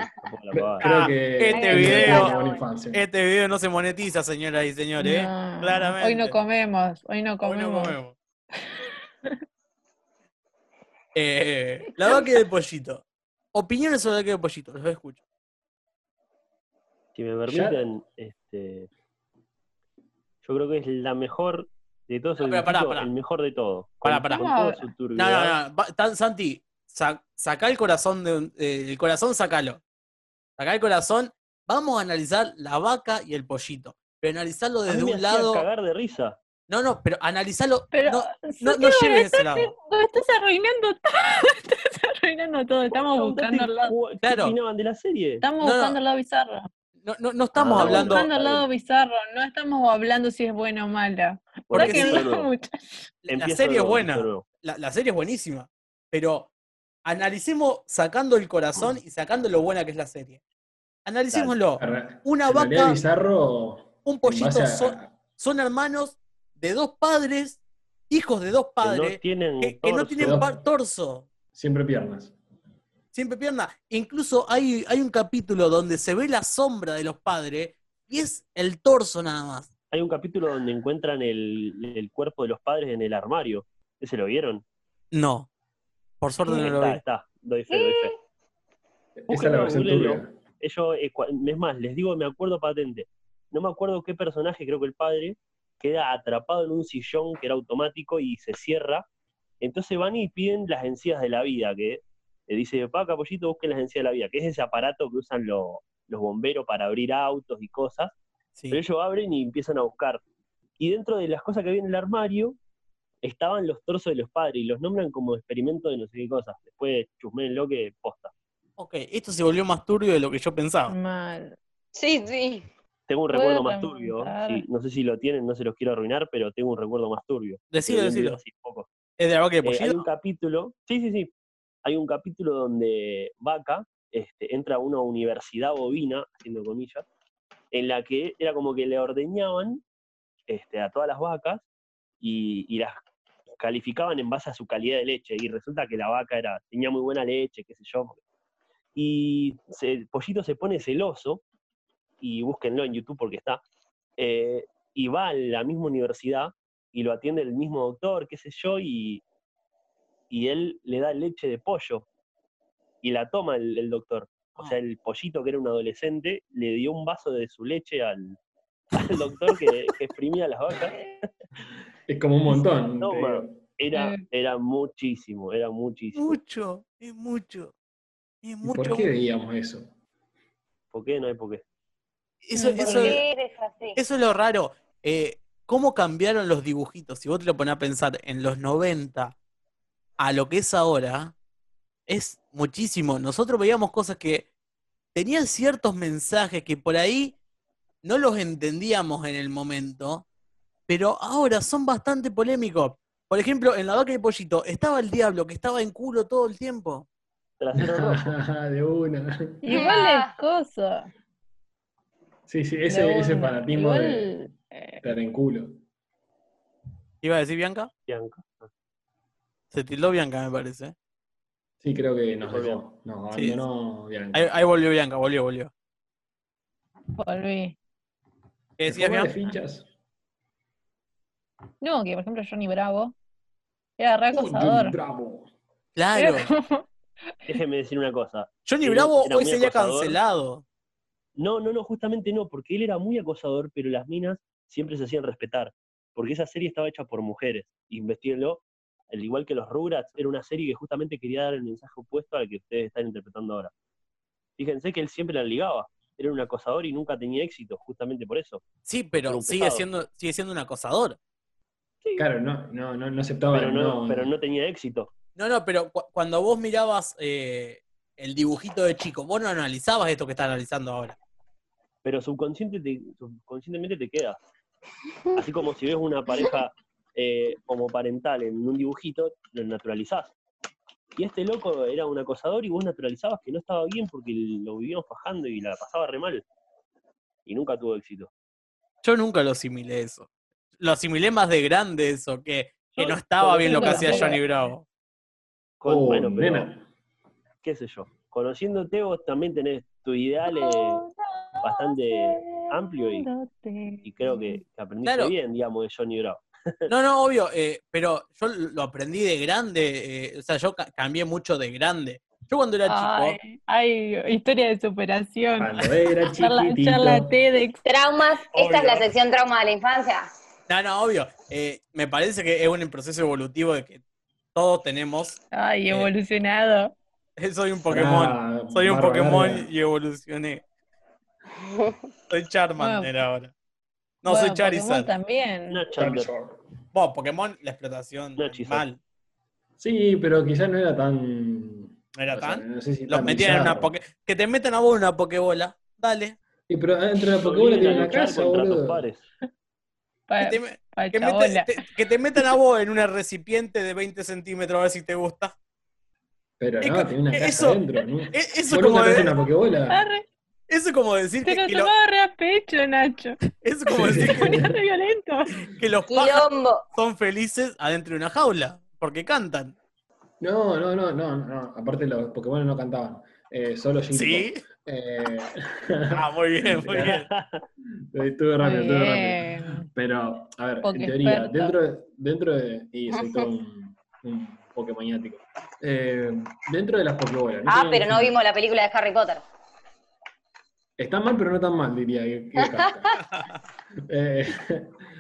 pavada. Creo Ah, que. este es video- este video no se monetiza, señoras y señores. ¿eh? Claramente. Hoy no comemos, hoy no Hoy comemos. no comemos. Eh, la vaca y el pollito. Opiniones sobre la vaca y el pollito, los escucho. Si me permiten, este, yo creo que es la mejor de todos No, esos pero pará, dibujitos, pará. el mejor de todos. Pará, pará. con No, No, no, no. va- tan- Santi, sa- sacá el corazón de un- eh, el corazón, sacalo. Sacá el corazón. Vamos a analizar la vaca y el pollito. Pero analizarlo A mí desde me un lado. cagar de risa. No, no, pero analizarlo. Pero, no, no, no lleves ese estás, lado. no, estás arruinando todo. Estás arruinando todo. Estamos buscando el lado. ¿Qué Claro. opinaban de la serie? Estamos No, no. buscando el lado bizarro. No, no, no estamos Ah, hablando. buscando el lado bizarro. No estamos hablando si es buena o mala. Porque sí. muchachos. La serie es buena. La, la serie es buenísima. Pero analicemos sacando el corazón y sacando lo buena que es la serie. Analicémoslo. Una vaca, bizarro. un pollito a- son, son hermanos de dos padres, hijos de dos Que padres, no tienen que, que no tienen torso, Siempre piernas. Siempre pierna. Incluso hay, hay un capítulo donde se ve la sombra de los padres y es el torso nada más. Hay un capítulo donde encuentran el, el cuerpo de los padres en el armario. ¿Ese lo vieron? No, por suerte no lo está, vi. está. Doy fe, doy fe. Esa la versión turbia. Eh, es más, les digo, me acuerdo patente. No me acuerdo qué personaje, creo que el padre, queda atrapado en un sillón que era automático y se cierra. Entonces van y piden las encías de la vida, que le dice, Paca, pollito, busquen las encías de la vida, que es ese aparato que usan lo- los bomberos para abrir autos y cosas. Sí. Pero ellos abren y empiezan a buscar. Y dentro de las cosas que había en el armario, estaban los torsos de los padres y los nombran como experimento de no sé qué cosas. Después chusmenlo que posta. Ok, esto se volvió más turbio de lo que yo pensaba. Mal. Sí, sí. Tengo un recuerdo más turbio. sí, no sé si lo tienen, no se los quiero arruinar, pero tengo un recuerdo más turbio. Decilo, decilo. poco. ¿Es de la vaca el Eh, hay un capítulo, sí, sí, sí. Hay un capítulo donde Vaca este, entra a una universidad bovina, haciendo comillas, en la que era como que le ordeñaban este, a todas las vacas y, las calificaban en base a su calidad de leche. Y resulta que la vaca era, tenía muy buena leche, qué sé yo. Y el pollito se pone celoso, y búsquenlo en YouTube porque está, eh, y va a la misma universidad y lo atiende el mismo doctor, qué sé yo, y, y él le da leche de pollo y la toma el, el doctor. O sea, el pollito, que era un adolescente, le dio un vaso de su leche al, al doctor que, que exprimía las vacas. Es como un montón. digo. Era, Eh. era muchísimo, era muchísimo. Mucho, es mucho. Es ¿Y mucho. por qué veíamos eso? ¿Por qué? No hay por qué. Eso, ¿Por eso, eso es lo raro. Eh, ¿Cómo cambiaron los dibujitos? Si vos te lo pones a pensar en los 90 a lo que es ahora, es muchísimo. Nosotros veíamos cosas que tenían ciertos mensajes que por ahí no los entendíamos en el momento, pero ahora son bastante polémicos. Por ejemplo, en La Vaca y el Pollito estaba el diablo que estaba en culo todo el tiempo. De una. Igual es cosa. Sí, sí, de ese, ese fanatismo de Igual, eh, estar en culo. ¿Iba a decir Bianca? Bianca. Se tildó Bianca, me parece. Sí, creo que nos dejó. Nos Sí. abandonó Bianca. Ahí, ahí volvió Bianca, volvió, volvió. volví. ¿Qué ¿Se decías, Bianca? fichas? No, que por ejemplo Johnny Bravo era re Oh, Johnny acosador. Bravo. Claro. Como- Déjeme decir una cosa. Johnny Bravo era hoy sería acosador. cancelado. No, no, no, justamente no, porque él era muy acosador, pero las minas siempre se hacían respetar. Porque esa serie estaba hecha por mujeres. Investíguenlo. Al igual que los Rugrats, era una serie que justamente quería dar el mensaje opuesto al que ustedes están interpretando ahora. Fíjense que él siempre la ligaba. Era un acosador y nunca tenía éxito, justamente por eso. Sí, pero sigue siendo, sigue siendo un acosador. Claro, no, no, no, no aceptaba. Pero no, no, pero no tenía éxito. No, no, pero cu- cuando vos mirabas eh, el dibujito de chico, vos no analizabas esto que estás analizando ahora. pero subconsciente te- subconscientemente te queda. Así como si ves una pareja eh, homoparental en un dibujito, lo naturalizás. Y este loco era un acosador y vos naturalizabas que no estaba bien porque lo vivíamos fajando y la pasaba re mal. Y nunca tuvo éxito. Yo nunca lo asimilé eso. Lo asimilé más de grande eso, que, que no estaba bien lo que hacía Johnny Bravo. Con- Oh, bueno, pero nena. qué sé yo. Conociéndote vos también tenés tu ideal eh, bastante amplio y, y creo que, que aprendiste Claro. bien, digamos, de Johnny Bravo. No, no, obvio, eh, pero yo lo aprendí de grande, eh, o sea, yo ca- cambié mucho de grande. Yo cuando era chico, Ay, historia de superación. Cuando era Charla, TEDx. Traumas, esta es la sección trauma de la infancia. no, no, obvio, eh, me parece que es un proceso evolutivo de que todos tenemos. Ay, Eh, evolucionado. Soy un Pokémon, Ah, soy un Pokémon y evolucioné. Soy Charmander Bueno. ahora. No, Bueno, soy Pokémon Charizard. también. Una Charizard. Vos, Pokémon, la explotación No, mal. Sí, pero quizás no era tan. ¿No era sea, tan? no sé si Los tan metían en una. Poké... Que te metan a vos en una Pokébola. Dale. Sí, pero dentro de la Pokébola tiene a una casa, boludo. Pa- Que te, pa' que te- que te metan a vos en un recipiente de 20 centímetros a ver si te gusta. Pero no, tiene una casa eso- adentro. ¿no? E- Eso es ¿Vos como, te de- una Pokébola? Arre, eso es como decir te que, lo- tomaba re a pecho, Nacho. eso es como decir que, violento. que los pájaros son felices adentro de una jaula. Porque cantan. No, no, no, no, no. Aparte los Pokémon no cantaban. Eh, solo Shinji ¿Sí? Eh, Ah, muy bien, muy bien. estuve rápido, estuve rápido. Pero, a ver, en teoría, experto. dentro de, dentro de. Y soy todo un, un Pokémoniático. Eh, dentro de las Pokébolas. Ah, tienen pero no vimos la película de Harry Potter. Está mal, pero no tan mal, diría. Eh,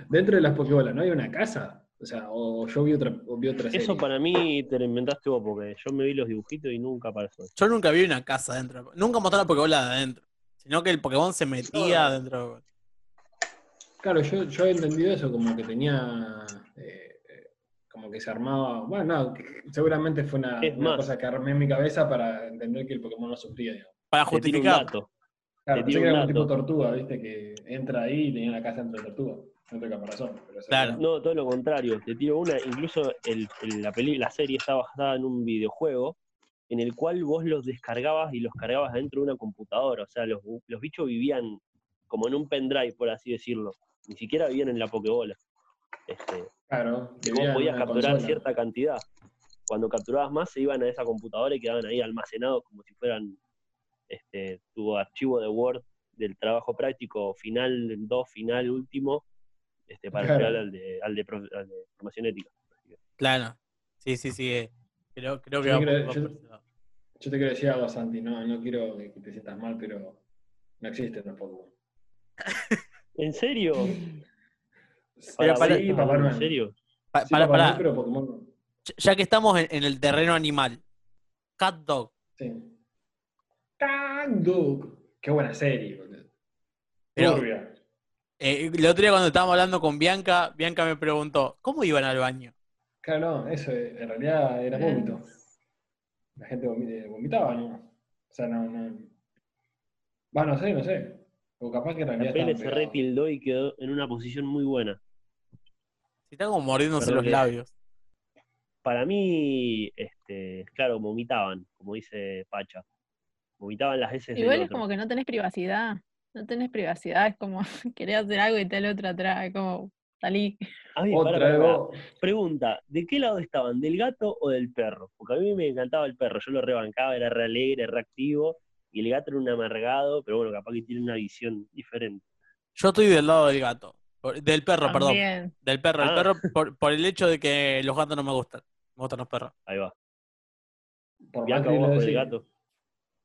dentro de las Pokébolas, ¿no hay una casa? O sea, o yo vi otra, o vi otra serie. Eso para mí te lo inventaste vos, porque yo me vi los dibujitos y nunca pasó. Yo nunca vi una casa adentro. Nunca mostré la Pokébola de adentro. Sino que el Pokémon se metía No. adentro. Claro, yo, yo he entendido eso como que tenía. eh, eh, como que se armaba. Bueno, no, seguramente fue una, cosa que armé en mi cabeza para entender que el Pokémon no sufría, digamos. Para un justificar. dato. Claro, Te pensé tiro que era un tipo tortuga, viste, que entra ahí y tenía la casa dentro de tortuga. No tengo caparazón. Pero Claro. no. No, todo lo contrario. Te tiro una. Incluso el, el- la, peli, la serie está basada en un videojuego en el cual vos los descargabas y los cargabas dentro de una computadora. O sea, los, los bichos vivían como en un pendrive, por así decirlo. Ni siquiera vivían en la Pokébola. Este, Claro, que vivía vos podías una capturar consola. cierta cantidad. Cuando capturabas más, se iban a esa computadora y quedaban ahí almacenados como si fueran este, tu archivo de Word del trabajo práctico final 2, final último, este, para Claro. esperar al de, al, de, al de formación ética. Claro. Sí, sí, sí. eh, Creo, creo que Yo va te quiero decir algo, Santi, no, no quiero que te sientas mal, pero no existen los Pokémon. ¿En serio? Para, para- sí, Papá ¿En serio? Pa- Sí, pero Pokémon no. Ya que estamos en, en el terreno animal. Cat Dog. Sí. Dog. Qué buena serie, boludo. Pero- Turbia. Eh, el otro día cuando estábamos hablando con Bianca, Bianca me preguntó, ¿cómo iban al baño? Claro, no, eso eh, en realidad era vómito. La gente vomi- eh, vomitaba, ¿no? O sea, no, no. Va, no sé, no sé. O capaz que en La realidad. pele estaban se retildó y quedó en una posición muy buena. Si está como mordiéndose Perdón los que- labios. Para mí, este, claro, vomitaban, como dice Pacha. Vomitaban las heces del Igual es otro. como que no tenés privacidad. No tenés privacidad, es como querés hacer algo y está el otro atrás, es como salí. Otra pará, vez pará. vos. Pregunta, ¿de qué lado estaban? ¿Del gato o del perro? Porque a mí me encantaba el perro, yo lo rebancaba, era re alegre, re activo, y el gato era un amargado, pero bueno, capaz que tiene una visión diferente. Yo estoy del lado del gato. Del perro, perdón. Del perro. El Ah. perro por, por el hecho de que los gatos no me gustan. Me gustan los perros. Ahí va. Por Bianca, vos lo por el decís. gato.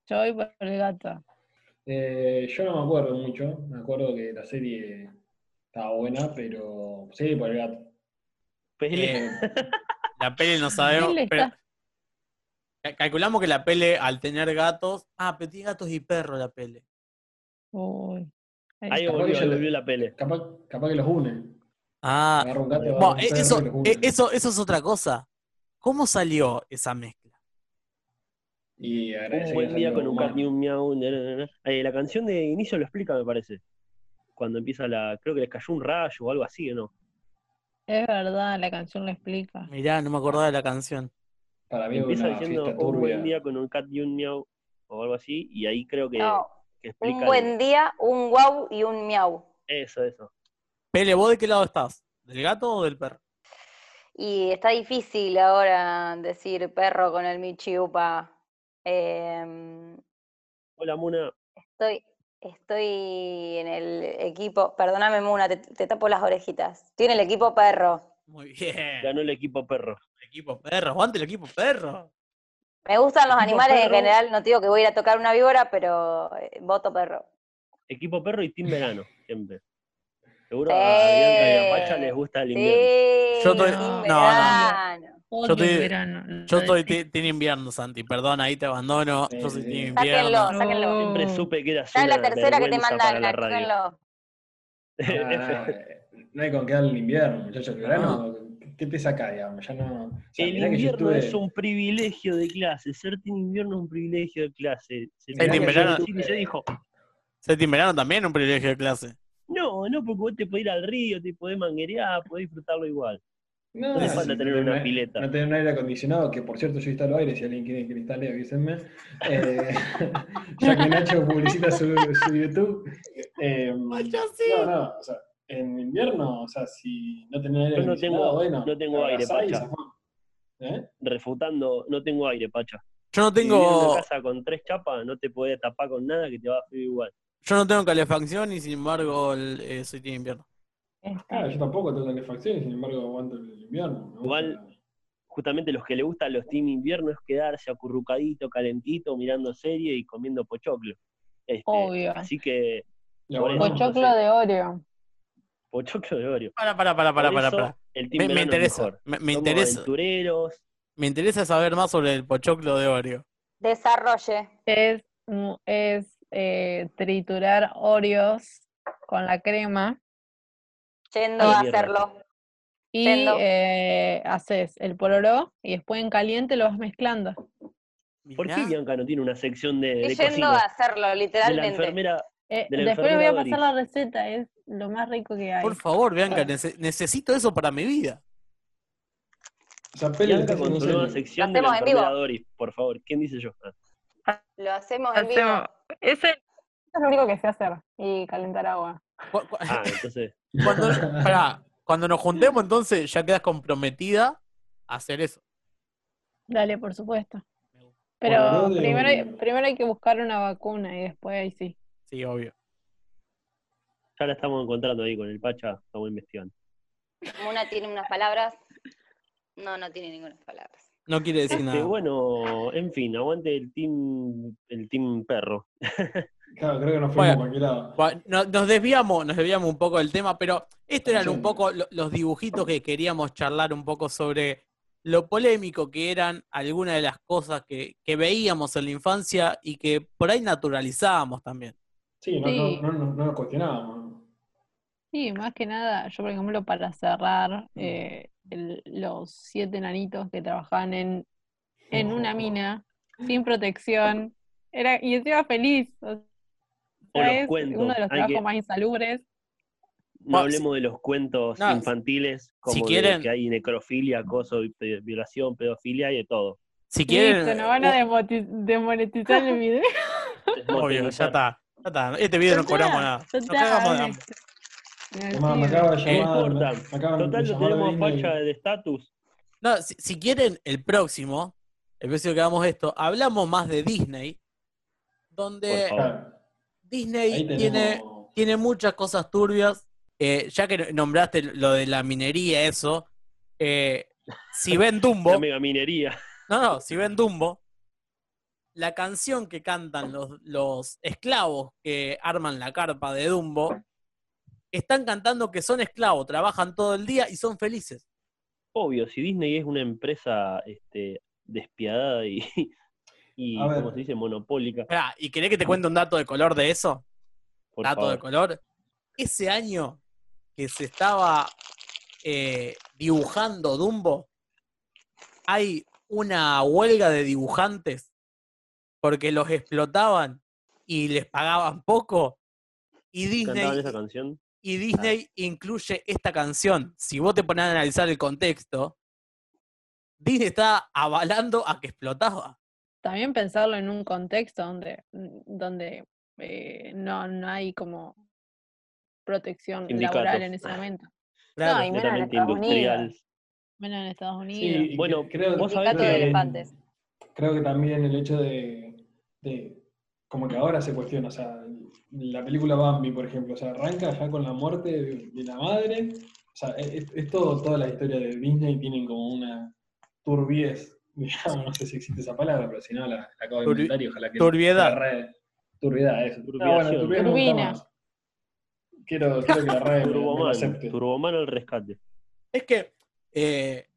Yo voy por el gato. Eh, yo no me acuerdo mucho. Me acuerdo que la serie estaba buena, pero sí, por el gato. Pele. Eh, La pele no sabemos. Pele pero- calculamos que la pele al tener gatos. Ah, pero tiene gatos y perros la pele. Uy. Ahí está. Capaz volvió, volvió la pele. capaz, capaz que los une. Ah, Agarra un gato, bueno, e- perro eso, eso, eso es otra cosa. ¿Cómo salió esa mezcla? Y Un buen día con un cat y un miau. na, na, na. Eh, la canción de inicio lo explica, me parece. Cuando empieza la. Creo que les cayó un rayo o algo así, ¿o no? Es verdad, la canción lo explica. Mirá, no me acordaba de la canción. Para mí es Empieza diciendo un buen día con un cat y un miau o algo así. Y ahí creo que, No, que explica. un el- buen día, un guau y un miau. Eso, eso. Pele, ¿vos de qué lado estás? ¿Del gato o del perro? Y está difícil ahora decir perro con el Michiupa. Em, Hola, Muna. estoy, estoy en el equipo. Perdóname, Muna, te, te tapo las orejitas. Estoy en el equipo perro. Muy bien. Ganó el equipo perro. El equipo perro, aguante el equipo perro. Me gustan los animales en general. No te digo que voy a ir a tocar una víbora, pero eh, voto perro. Equipo perro y team verano, siempre. Seguro Sí. a Bianca y a Pacha les gusta el invierno. Sí, Yo estoy- team no, no, no. Odio estoy- verano, Yo estoy team invierno, Santi. Perdón, ahí te abandono. Yo soy team sí. Sáquenlo, invierno. sáquenlo. Siempre supe que es una la tercera que te la mandan, radio. sáquenlo. No, no, no hay con qué darle el invierno, muchachos. El verano, ¿qué te saca, digamos? Ya no. o sea, El yo invierno estuve- es un privilegio de clase. Ser team invierno es un privilegio de clase. Se verano- se dijo, Ser team verano también un privilegio de clase. no, no, porque vos te podés ir al río, te podés manguerear, podés disfrutarlo igual. No, No hace falta tener una pileta. No tener un aire acondicionado, que por cierto yo instalo aire, si alguien quiere que lo instale, avísenme. Eh, ya que Nacho publicita su, su YouTube. Eh, no, no, o sea, en invierno, o sea, si no tenés aire Yo no acondicionado, tengo- bueno, no tengo te aire, Pacha. ¿Eh? Refutando, no tengo aire, Pacha. Yo no Si vivís en tengo, casa con tres chapas, no te podés tapar con nada que te va a frío igual. yo no tengo calefacción y sin embargo el- eh, soy team invierno. Ah, yo tampoco tengo calefacción, sin embargo aguanto el invierno. Igual- Justamente los que le gustan los team invierno es quedarse acurrucadito, calentito, mirando serie y comiendo pochoclo. Este, Obvio. Así que Pochoclo de Oreo. pochoclo de Oreo. Para, para, para, para, para. para. El team Me, me interesa, mejor. me, interesa, aventureros. me interesa saber más sobre el pochoclo de Oreo. Desarrolle. Es, es eh, triturar Oreos con la crema Yendo a hacerlo. y eh, haces el pororó y después en caliente lo vas mezclando. ¿Por qué. Bianca no tiene una sección de, de Estoy yendo cocina? a hacerlo, De la literalmente. enfermera. Eh, De la después les voy a pasar la receta, es lo más rico que hay. Por favor, Bianca, nece- necesito eso para mi vida. Bianca con su nueva sección de la en vivo. Doris, por favor. ¿Quién dice yo? Ah, Lo hacemos en vivo. Hacemos- Ese es lo único que sé hacer y calentar agua. Ah, entonces. Cuando, nos juntemos, entonces ya quedas comprometida a hacer eso. Dale, por supuesto. Bueno, Pero primero, hay, primero hay que buscar una vacuna y después ahí sí. Sí, obvio. Ya la estamos encontrando ahí con el Pacha, estamos investigando. Muna tiene unas palabras. No, no tiene ninguna palabras. No quiere decir Este, nada. bueno, en fin, aguante el team, el team perro. Claro, creo que nos fuimos Bueno. lado. Bueno, nos desviamos, nos desviamos un poco del tema, pero estos eran un poco lo- los dibujitos que queríamos charlar un poco sobre lo polémico que eran algunas de las cosas que, que veíamos en la infancia y que por ahí naturalizábamos también. Sí, no, Sí. No, no, no, no nos cuestionábamos. Sí, más que nada, yo por ejemplo para cerrar, Mm. eh, el- los siete nanitos que trabajaban en, en una mina, sin protección, era, y encima feliz. O O sea, los es cuentos. uno de los hay trabajos que- más insalubres. No hablemos de los cuentos No, infantiles, como quieren- que hay necrofilia, acoso, violación, pedofilia y de todo. Si quieren, Listo, nos van a uh, desmonetizar el video. obvio, ya está, ya está. Este video no cobramos nada. No cagamos me acaba de No llamar. importa. me acaban de Total, lo llamar tenemos a Disney. Pacha de estatus. No, si, si quieren, el próximo, el próximo que hagamos esto, hablamos más de Disney, donde Disney tiene, tiene muchas cosas turbias eh, ya que nombraste lo de la minería, eso, eh, si ven Dumbo, La mega minería. no, no, si ven Dumbo, la canción que cantan los, los esclavos que arman la carpa de Dumbo, están cantando que son esclavos, trabajan todo el día y son felices. Obvio, si Disney es una empresa este, despiadada y, y. ¿cómo se dice? Monopólica. Esperá, ¿Y querés que te cuente un dato de color de eso? Por dato de color. Ese año que se estaba eh, dibujando Dumbo, hay una huelga de dibujantes porque los explotaban y les pagaban poco. Y ¿Cantaban Disney, esa canción? y Disney incluye esta canción. Si vos te pones a analizar el contexto, Disney está avalando a que explotaba. También pensarlo en un contexto donde, donde eh, no, no hay como protección laboral en ese Sindicatos. momento. Claro. No, y menos en Estados industrial. Unidos. Menos en Estados Unidos. Sí, y Bueno, creo, vos sabés Sindicato de que- elefantes. creo que también el hecho de, de- como que ahora se cuestiona, o sea, la película Bambi, por ejemplo, o sea, arranca ya con la muerte de, de la madre, o sea, es, es todo, toda la historia de Disney tienen como una turbiez, no sé si existe esa palabra, pero si no la, la acabo de Turbi- inventar y ojalá que turbiedad. la RAE- turbiedad, eso. No, Turbiación. bueno, Turbina. Quiero, quiero que la lo Turboman, acepte. Turboman al rescate. Es que eh,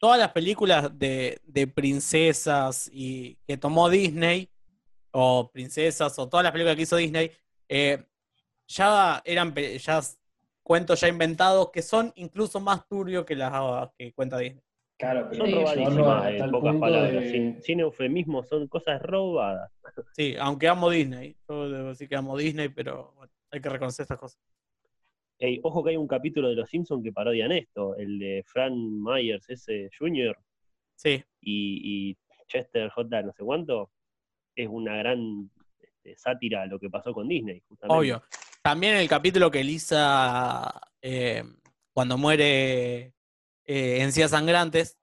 todas las películas de, de princesas y que tomó Disney, o princesas, o todas las películas que hizo Disney, eh, ya eran ya cuentos ya inventados que son incluso más turbios que las que cuenta Disney. Claro, pero Son Sí. robadísimas, en el pocas palabras. de- Sin, sin eufemismo, son cosas robadas. Sí, aunque amo Disney. Yo debo decir que amo Disney, pero bueno, hay que reconocer estas cosas. Ey, ojo que hay un capítulo de Los Simpsons que parodian esto, el de Fran Myers, ese Jr. Sí, y, y Chester J. no sé cuánto, es una gran este, sátira a lo que pasó con Disney, justamente. obvio. También el capítulo que Lisa, eh, cuando muere eh, Encías Sangrantes.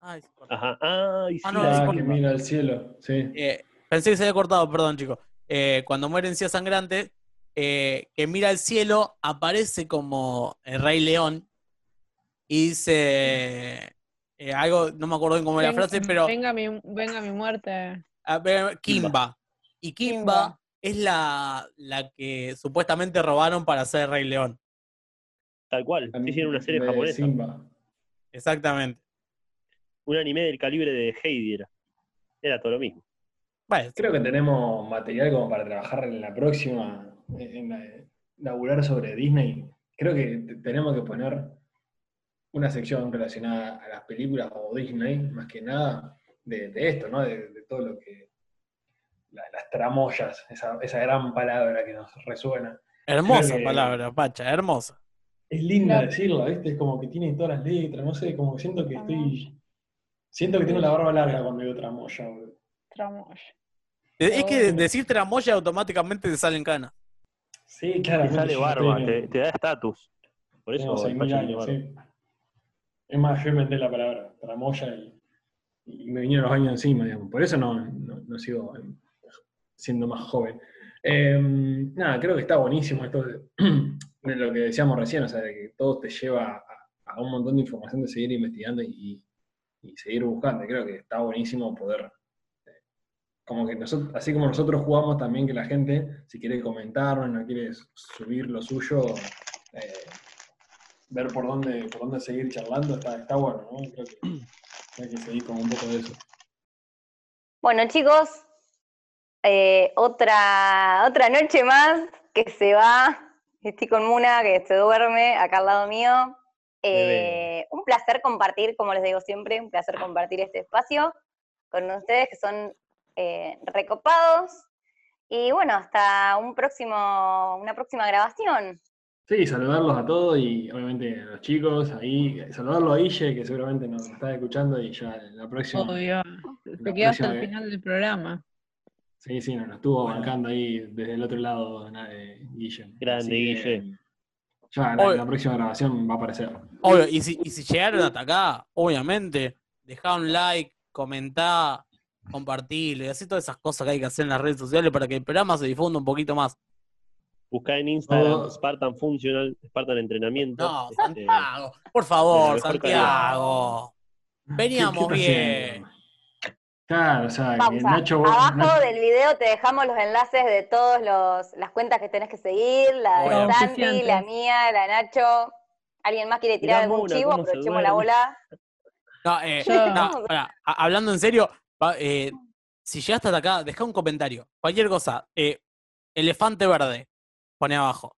Ay, se cortó. Ajá, ay, sí, Ah, no, Ah, que mira al cielo, sí. Eh, pensé que se había cortado, perdón, chicos. Eh, cuando muere Encías Sangrante, eh, que mira al cielo, aparece como el Rey León y dice eh, algo, no me acuerdo bien cómo era la Ven- frase, pero Venga mi, venga mi muerte. a ver, Kimba. Y Kimba, Kimba. es la, la que supuestamente robaron para ser Rey León. Tal cual, sí, sí, era una serie De japonesa. Simba. Exactamente. Un anime del calibre de Heidi era. Era todo lo mismo. Creo que tenemos material como para trabajar en la próxima, en la, laburar sobre Disney. Creo que te- tenemos que poner una sección relacionada a las películas o Disney, más que nada, de, de esto, ¿no? De, de todo lo que. la- las tramoyas, esa, esa gran palabra que nos resuena. hermosa que- palabra, Pacha, hermosa. Es linda Claro. decirla, ¿viste? Es como que tiene todas las letras, no sé, como que siento que estoy. Siento que tengo la barba larga cuando digo tramoya, boludo. Tramoya. Es que decir tramoya automáticamente te salen canas. Sí, claro. Te sale barba, te, te da estatus. Por eso Tengo el 6.000 Pacha tiene años, barba. sí. Es más, yo inventé la palabra tramoya y, y me vinieron los años encima, digamos. Por eso no, no, no sigo eh, siendo más joven. Eh, nada, creo que está buenísimo esto de, de lo que decíamos recién, o sea, de que todo te lleva a, un montón de información de seguir investigando y, y seguir buscando. Creo que está buenísimo poder, eh, como que nosotros, así como nosotros jugamos también que la gente, si quiere comentarnos, no quiere subir lo suyo, eh, ver por dónde, por dónde seguir charlando, está, está bueno, ¿no? Creo que hay que seguir con un poco de eso. Bueno, chicos, eh, otra, otra noche más que se va. Estoy con Muna, que se duerme acá al lado mío. Eh, un placer compartir, como les digo siempre, un placer compartir este espacio con ustedes que son eh, recopados. Y bueno, hasta un próximo, una próxima grabación. Sí, saludarlos a todos y obviamente a los chicos ahí, saludarlo a Guille, que seguramente nos está escuchando y ya en la próxima. Obvio. la Se quedó hasta el final del programa. Sí, sí, nos estuvo Bueno. bancando ahí desde el otro lado eh, Guille. Grande, que, Guille. Ya la, la próxima grabación va a aparecer. Obvio, y si, y si llegaron hasta acá, obviamente, dejá un like, comentá, compartirlo y así todas esas cosas que hay que hacer en las redes sociales para que el programa se difunda un poquito más. Buscá en Instagram Spartan Funcional, Spartan Entrenamiento. No, este, Santiago. Por favor, Santiago. Veníamos ¿Qué- qué bien. Claro, o sea, Pausa. Nacho, Abajo Nacho- del video te dejamos los enlaces de todas las cuentas que tenés que seguir, la Bueno. de Santi, Oficiantes. la mía, la de Nacho. ¿Alguien más quiere tirar algún una, chivo? ¿cómo se Aprovechemos la bola. No, eh, no, hablando en serio, eh, si llegaste hasta acá, deja un comentario. Cualquier cosa. eh, elefante verde, pone abajo.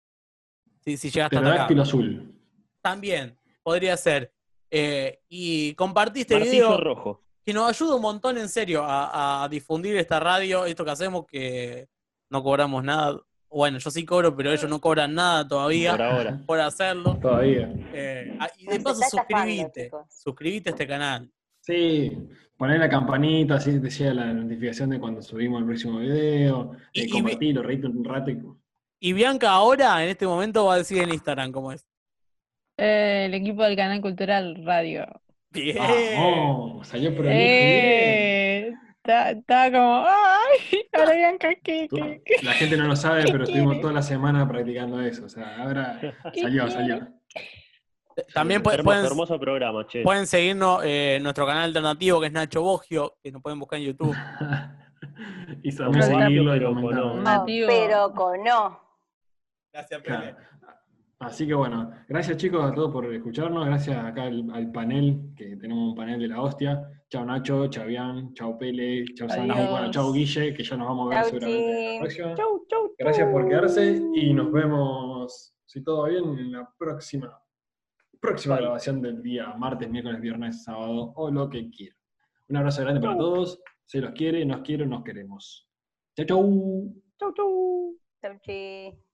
Si, si llegaste hasta acá. Azul. También podría ser. Eh, y compartí este Martillo video rojo. Que nos ayuda un montón en serio a, a difundir esta radio, esto que hacemos que no cobramos nada. Bueno, yo sí cobro, pero ellos no cobran nada todavía Por ahora. por hacerlo. Todavía. Eh, ah, y de paso, suscribite. Suscribite a este canal. Sí, poner la campanita, así te llega la notificación de cuando subimos el próximo video, Y- eh, compartirlo, reíte un rato y... Y Bianca ahora, en este momento, va a decir en Instagram cómo es. Eh, el equipo del canal Cultural Radio. Bien. Vamos, bien. Eh, está- Estaba como, ay, ahora Bianca, ¿qué, Tú- qué, qué, La gente no lo sabe, ¿Qué pero estuvimos quiere? toda la semana practicando eso. O sea, ahora salió, quiere? salió. También pu- Hermoso, pueden, hermoso programa, che. pueden seguirnos eh, en nuestro canal alternativo que es Nacho Bogio, que nos pueden buscar en YouTube. y Barrio, seguirlo y pero comentar. con- Nativo. Pero con no. Gracias, Claro. Así que bueno, gracias chicos a todos por escucharnos, gracias acá al, al panel, que tenemos un panel de la hostia. Chao Nacho, chao Bian, chao Pele, chao Adiós. bueno, chao Guille, que ya nos vamos a ver Chau, seguramente en la próxima. Chau, chau, Gracias por chau. quedarse y nos vemos, si todo va bien, en la próxima, próxima grabación del día, martes, miércoles, viernes, sábado o lo que quieran. Un abrazo grande para todos, se los quiere, nos quiere, nos queremos. Chau, chau. Chau, chau. Chau, chi.